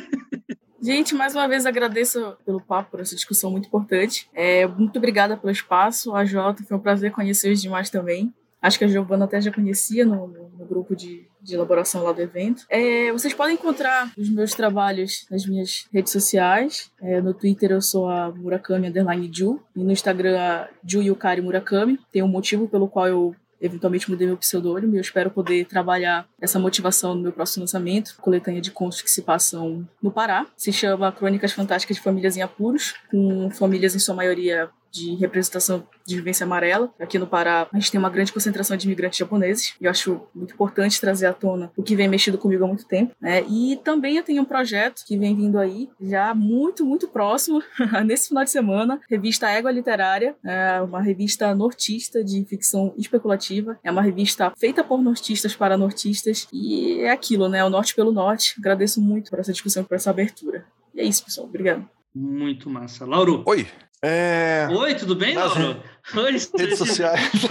S2: Gente, mais uma vez agradeço pelo papo, por essa discussão muito importante. É, muito obrigada pelo espaço. A Jota, foi um prazer conhecer os demais também. Acho que a Giovana até já conhecia no, no, no grupo de, de, elaboração lá do evento. É, vocês podem encontrar os meus trabalhos nas minhas redes sociais. É, no Twitter eu sou a Murakami Underline Ju. E no Instagram a Ju Yukari Murakami. Tem um motivo pelo qual eu eventualmente mudei meu pseudônimo e eu espero poder trabalhar essa motivação no meu próximo lançamento, coletânea de contos que se passam no Pará. Se chama Crônicas Fantásticas de Famílias em Apuros, com famílias em sua maioria de representação de vivência amarela. Aqui no Pará, a gente tem uma grande concentração de imigrantes japoneses, e eu acho muito importante trazer à tona o que vem mexido comigo há muito tempo. Né? E também eu tenho um projeto que vem vindo aí, já muito, muito próximo, *laughs* nesse final de semana, revista Égua Literária, é uma revista nortista de ficção especulativa, é uma revista feita por nortistas para nortistas, e é aquilo, né? O Norte pelo Norte. Agradeço muito por essa discussão, por essa abertura. E é isso, pessoal. Obrigado.
S1: Muito massa. Lauro.
S4: Oi. É...
S1: Oi, tudo bem, Nas Lauro?
S4: Oi, redes sociais. *laughs*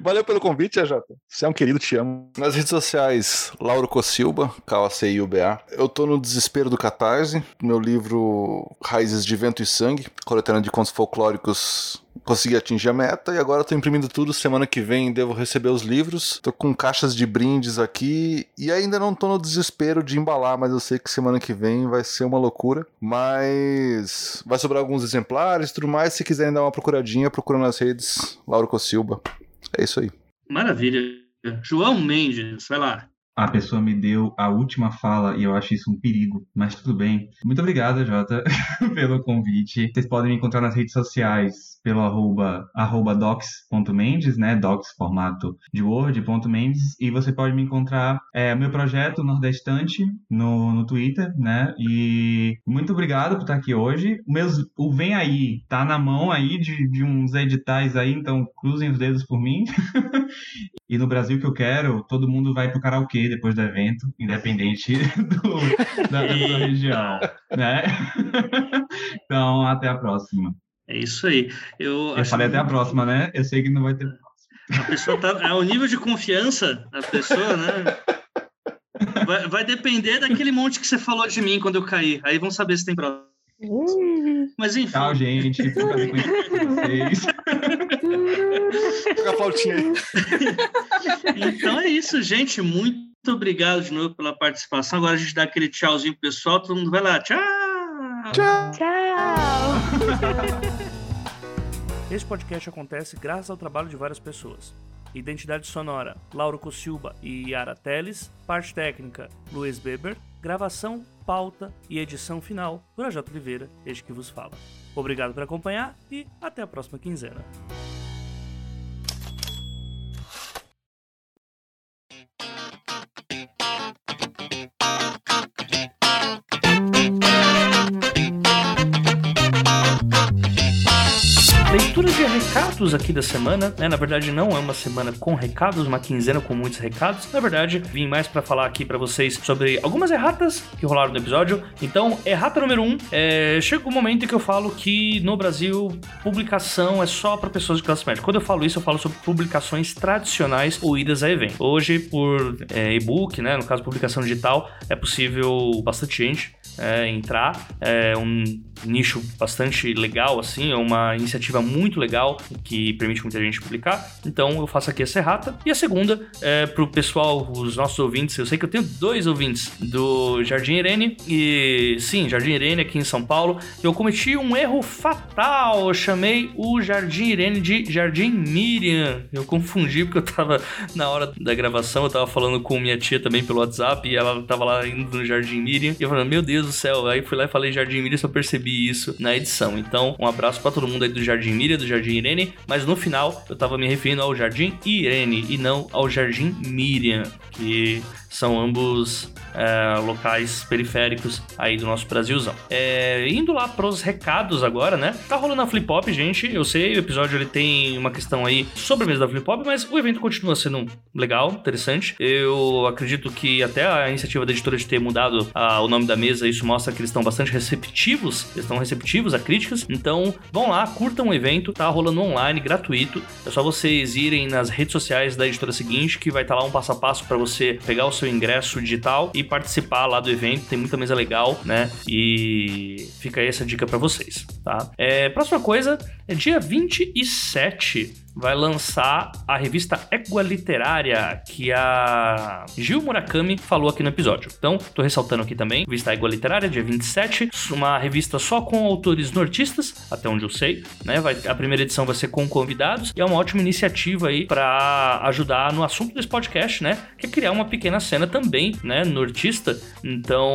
S4: Valeu pelo convite, Jota. Você é um querido, te amo. Nas redes sociais, Lauro Cossilba, K-O-C-I-U-B-A. Eu tô no Desespero do Catarse, meu livro Raízes de Vento e Sangue, coletânea de contos folclóricos consegui atingir a meta e agora estou imprimindo tudo. Semana que vem devo receber os livros. Tô com caixas de brindes aqui e ainda não tô no desespero de embalar, mas eu sei que semana que vem vai ser uma loucura. Mas vai sobrar alguns exemplares e tudo mais. Se quiserem dar uma procuradinha, procura nas redes. Lauro Cossilba. É isso aí.
S1: Maravilha. João Mendes, vai lá
S5: a pessoa me deu a última fala e eu acho isso um perigo, mas tudo bem. Muito obrigado, Jota, *laughs* pelo convite. Vocês podem me encontrar nas redes sociais pelo arroba, arroba docs.mendes, né? Docs formato de Word.mendes. E você pode me encontrar é, meu projeto Nordestante no, no Twitter, né? E muito obrigado por estar aqui hoje. O, meus, o Vem Aí tá na mão aí de, de uns editais aí, então cruzem os dedos por mim. *laughs* e no Brasil que eu quero, todo mundo vai pro karaokê depois do evento, independente *laughs* do, da, da sua região, né? *laughs* então, até a próxima.
S1: É isso aí.
S5: Eu, eu falei até a próxima, né? Eu sei que não vai ter
S1: A pessoa tá. É o nível de confiança da pessoa, né? Vai, vai, depender daquele monte que você falou de mim quando eu caí. Aí vão saber se tem próxima.
S6: Mas enfim.
S5: Tchau, gente.
S4: Toca a aí.
S6: Então é isso, gente. Muito obrigado de novo pela participação. Agora a gente dá aquele tchauzinho pro pessoal. Todo mundo vai lá. Tchau!
S4: Tchau.
S3: Tchau! *laughs*
S1: Esse podcast acontece graças ao trabalho de várias pessoas. Identidade sonora, Lauro Cossilba e Yara Teles. Parte técnica, Luiz Beber. Gravação, pauta e edição final, Projota Oliveira, este que vos fala. Obrigado por acompanhar e até a próxima quinzena. Recados aqui da semana, né? Na verdade, não é uma semana com recados, uma quinzena com muitos recados. Na verdade, vim mais pra falar aqui pra vocês sobre algumas erratas que rolaram no episódio. Então, errata número um, é... chega um momento em que eu falo que no Brasil, publicação é só pra pessoas de classe média. Quando eu falo isso, eu falo sobre publicações tradicionais ou idas a evento. Hoje, por é, e-book, né? No caso, publicação digital, é possível bastante gente é, entrar. É um nicho bastante legal, assim, é uma iniciativa muito legal que permite muita gente publicar. Então eu faço aqui essa errata. E a segunda é pro pessoal, os nossos ouvintes. Eu sei que eu tenho dois ouvintes do Jardim Irene. E sim, Jardim Irene aqui em São Paulo. Eu cometi um erro fatal. Eu chamei o Jardim Irene de Jardim Miriam. Eu confundi porque eu tava na hora da gravação, eu tava falando com minha tia também pelo WhatsApp e ela tava lá indo no Jardim Miriam. E eu falei, meu Deus do céu. Aí fui lá e falei Jardim Miriam, só percebi isso na edição. Então, um abraço para todo mundo aí do Jardim Miriam, do Jardim Irene, mas no final eu tava me referindo ao Jardim Irene e não ao Jardim Miriam, que são ambos é, locais periféricos aí do nosso Brasilzão. É, indo lá pros recados agora, né? Tá rolando a Flip Hop, gente. Eu sei, o episódio ele tem uma questão aí sobre mesa da Flip Hop, mas o evento continua sendo legal, interessante. Eu acredito que até a iniciativa da editora de ter mudado a, o nome da mesa, isso mostra que eles estão bastante receptivos, eles estão receptivos a críticas. Então, vão lá, curtam o evento, tá rolando online, gratuito. É só vocês irem nas redes sociais da editora seguinte, que vai estar lá um passo a passo para você pegar o seu ingresso digital e participar lá do evento. Tem muita mesa legal, né? E fica aí essa dica para vocês, tá? É, próxima coisa é dia 27 vai lançar a revista Égua Literária, que a Gil Murakami falou aqui no episódio. Então, tô ressaltando aqui também, revista Égua Literária, dia 27, uma revista só com autores nortistas, até onde eu sei, né? Vai, a primeira edição vai ser com convidados e é uma ótima iniciativa aí para ajudar no assunto desse podcast, né? Que é criar uma pequena cena também, né, nortista. Então,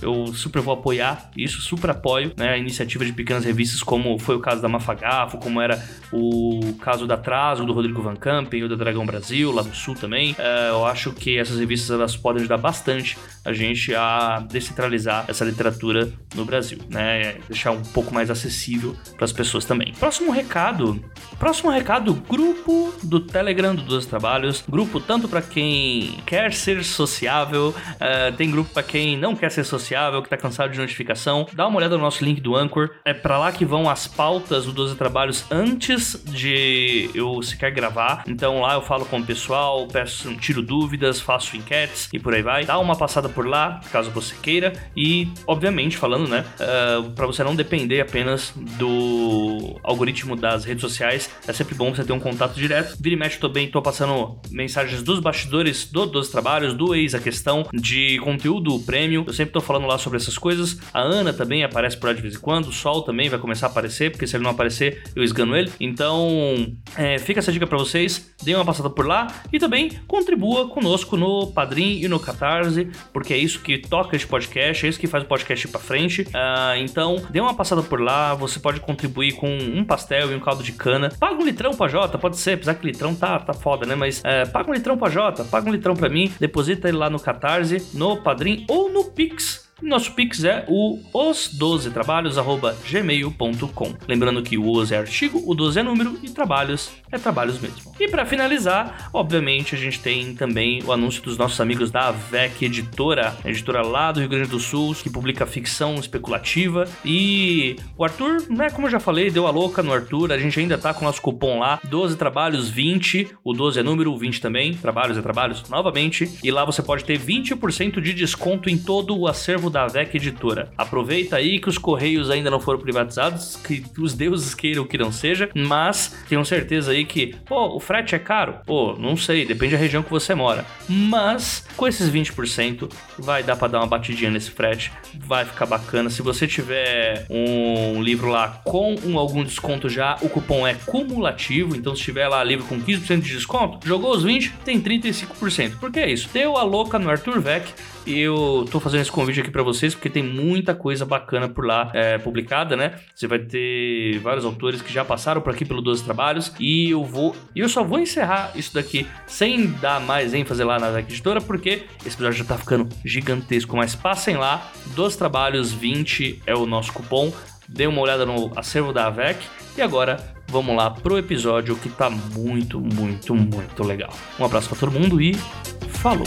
S1: eu super vou apoiar isso, super apoio, né, a iniciativa de pequenas revistas como foi o caso da Mafagafo, como era o caso da Atraso, do Rodrigo Van Campen, o da Dragão Brasil, lá do Sul também. É, eu acho que essas revistas elas podem ajudar bastante a gente a descentralizar essa literatura no Brasil, né? Deixar um pouco mais acessível para as pessoas também. Próximo recado. Próximo recado, grupo do Telegram do Dois Trabalhos. Grupo tanto para quem quer ser sociável, é, tem grupo para quem não quer ser sociável, que tá cansado de notificação. Dá uma olhada no nosso link do Anchor. É para lá que vão as pautas do 12 Trabalhos antes de eu sequer gravar. Então lá eu falo com o pessoal, peço, tiro dúvidas, faço enquetes e por aí vai. Dá uma passada por lá, caso você queira. E, obviamente, falando, né, uh, para você não depender apenas do algoritmo das redes sociais, é sempre bom você ter um contato direto. Vira e mexe também, tô passando mensagens dos bastidores do, dos trabalhos, do ex, a questão de conteúdo prêmio. Eu sempre tô falando lá sobre essas coisas. A Ana também aparece por lá de vez em quando. O Sol também vai começar a aparecer, porque se ele não aparecer, eu esgano ele. Então, é, fica essa dica para vocês. Dê uma passada por lá e também contribua conosco no Padrim e no Catarse, porque é isso que toca este podcast, é isso que faz o podcast ir pra frente. Uh, então, dê uma passada por lá. Você pode contribuir com um pastel e um caldo de cana. Paga um litrão pra Jota, pode ser, apesar que litrão tá, tá foda, né? Mas é, paga um litrão pra Jota, paga um litrão pra mim, deposita ele lá no Catarse, no Padrim ou no Pix. Nosso Pix é o os12trabalhos@gmail.com. Lembrando que o os é artigo, o 12 é número e trabalhos é trabalhos mesmo. E para finalizar, obviamente a gente tem também o anúncio dos nossos amigos da VEC Editora, editora lá do Rio Grande do Sul, que publica ficção especulativa. E o Arthur, né, como eu já falei, deu a louca no Arthur, a gente ainda tá com o nosso cupom lá, 12 trabalhos 20, o 12 é número, o 20 também, trabalhos é trabalhos, novamente. E lá você pode ter 20% de desconto em todo o acervo da AVEC Editora. Aproveita aí que os correios ainda não foram privatizados, que os deuses queiram que não seja, mas tenham certeza aí que, pô, o frete é caro? Pô, não sei, depende da região que você mora. Mas com esses 20% vai dar para dar uma batidinha nesse frete, vai ficar bacana. Se você tiver um livro lá com um, algum desconto já, o cupom é cumulativo, então se tiver lá livro com 15% de desconto, jogou os 20, tem 35%. Por que é isso? Deu a louca no Arthur Vec e eu tô fazendo esse convite aqui para vocês porque tem muita coisa bacana por lá é, publicada, né? Você vai ter vários autores que já passaram por aqui pelo 12 Trabalhos e eu vou. E eu só vou encerrar isso daqui sem dar mais ênfase lá na Editora porque esse episódio já tá ficando gigantesco. Mas passem lá, 12 Trabalhos 20 é o nosso cupom. Dê uma olhada no acervo da AVEC e agora vamos lá pro episódio que tá muito, muito, muito legal. Um abraço para todo mundo e falou!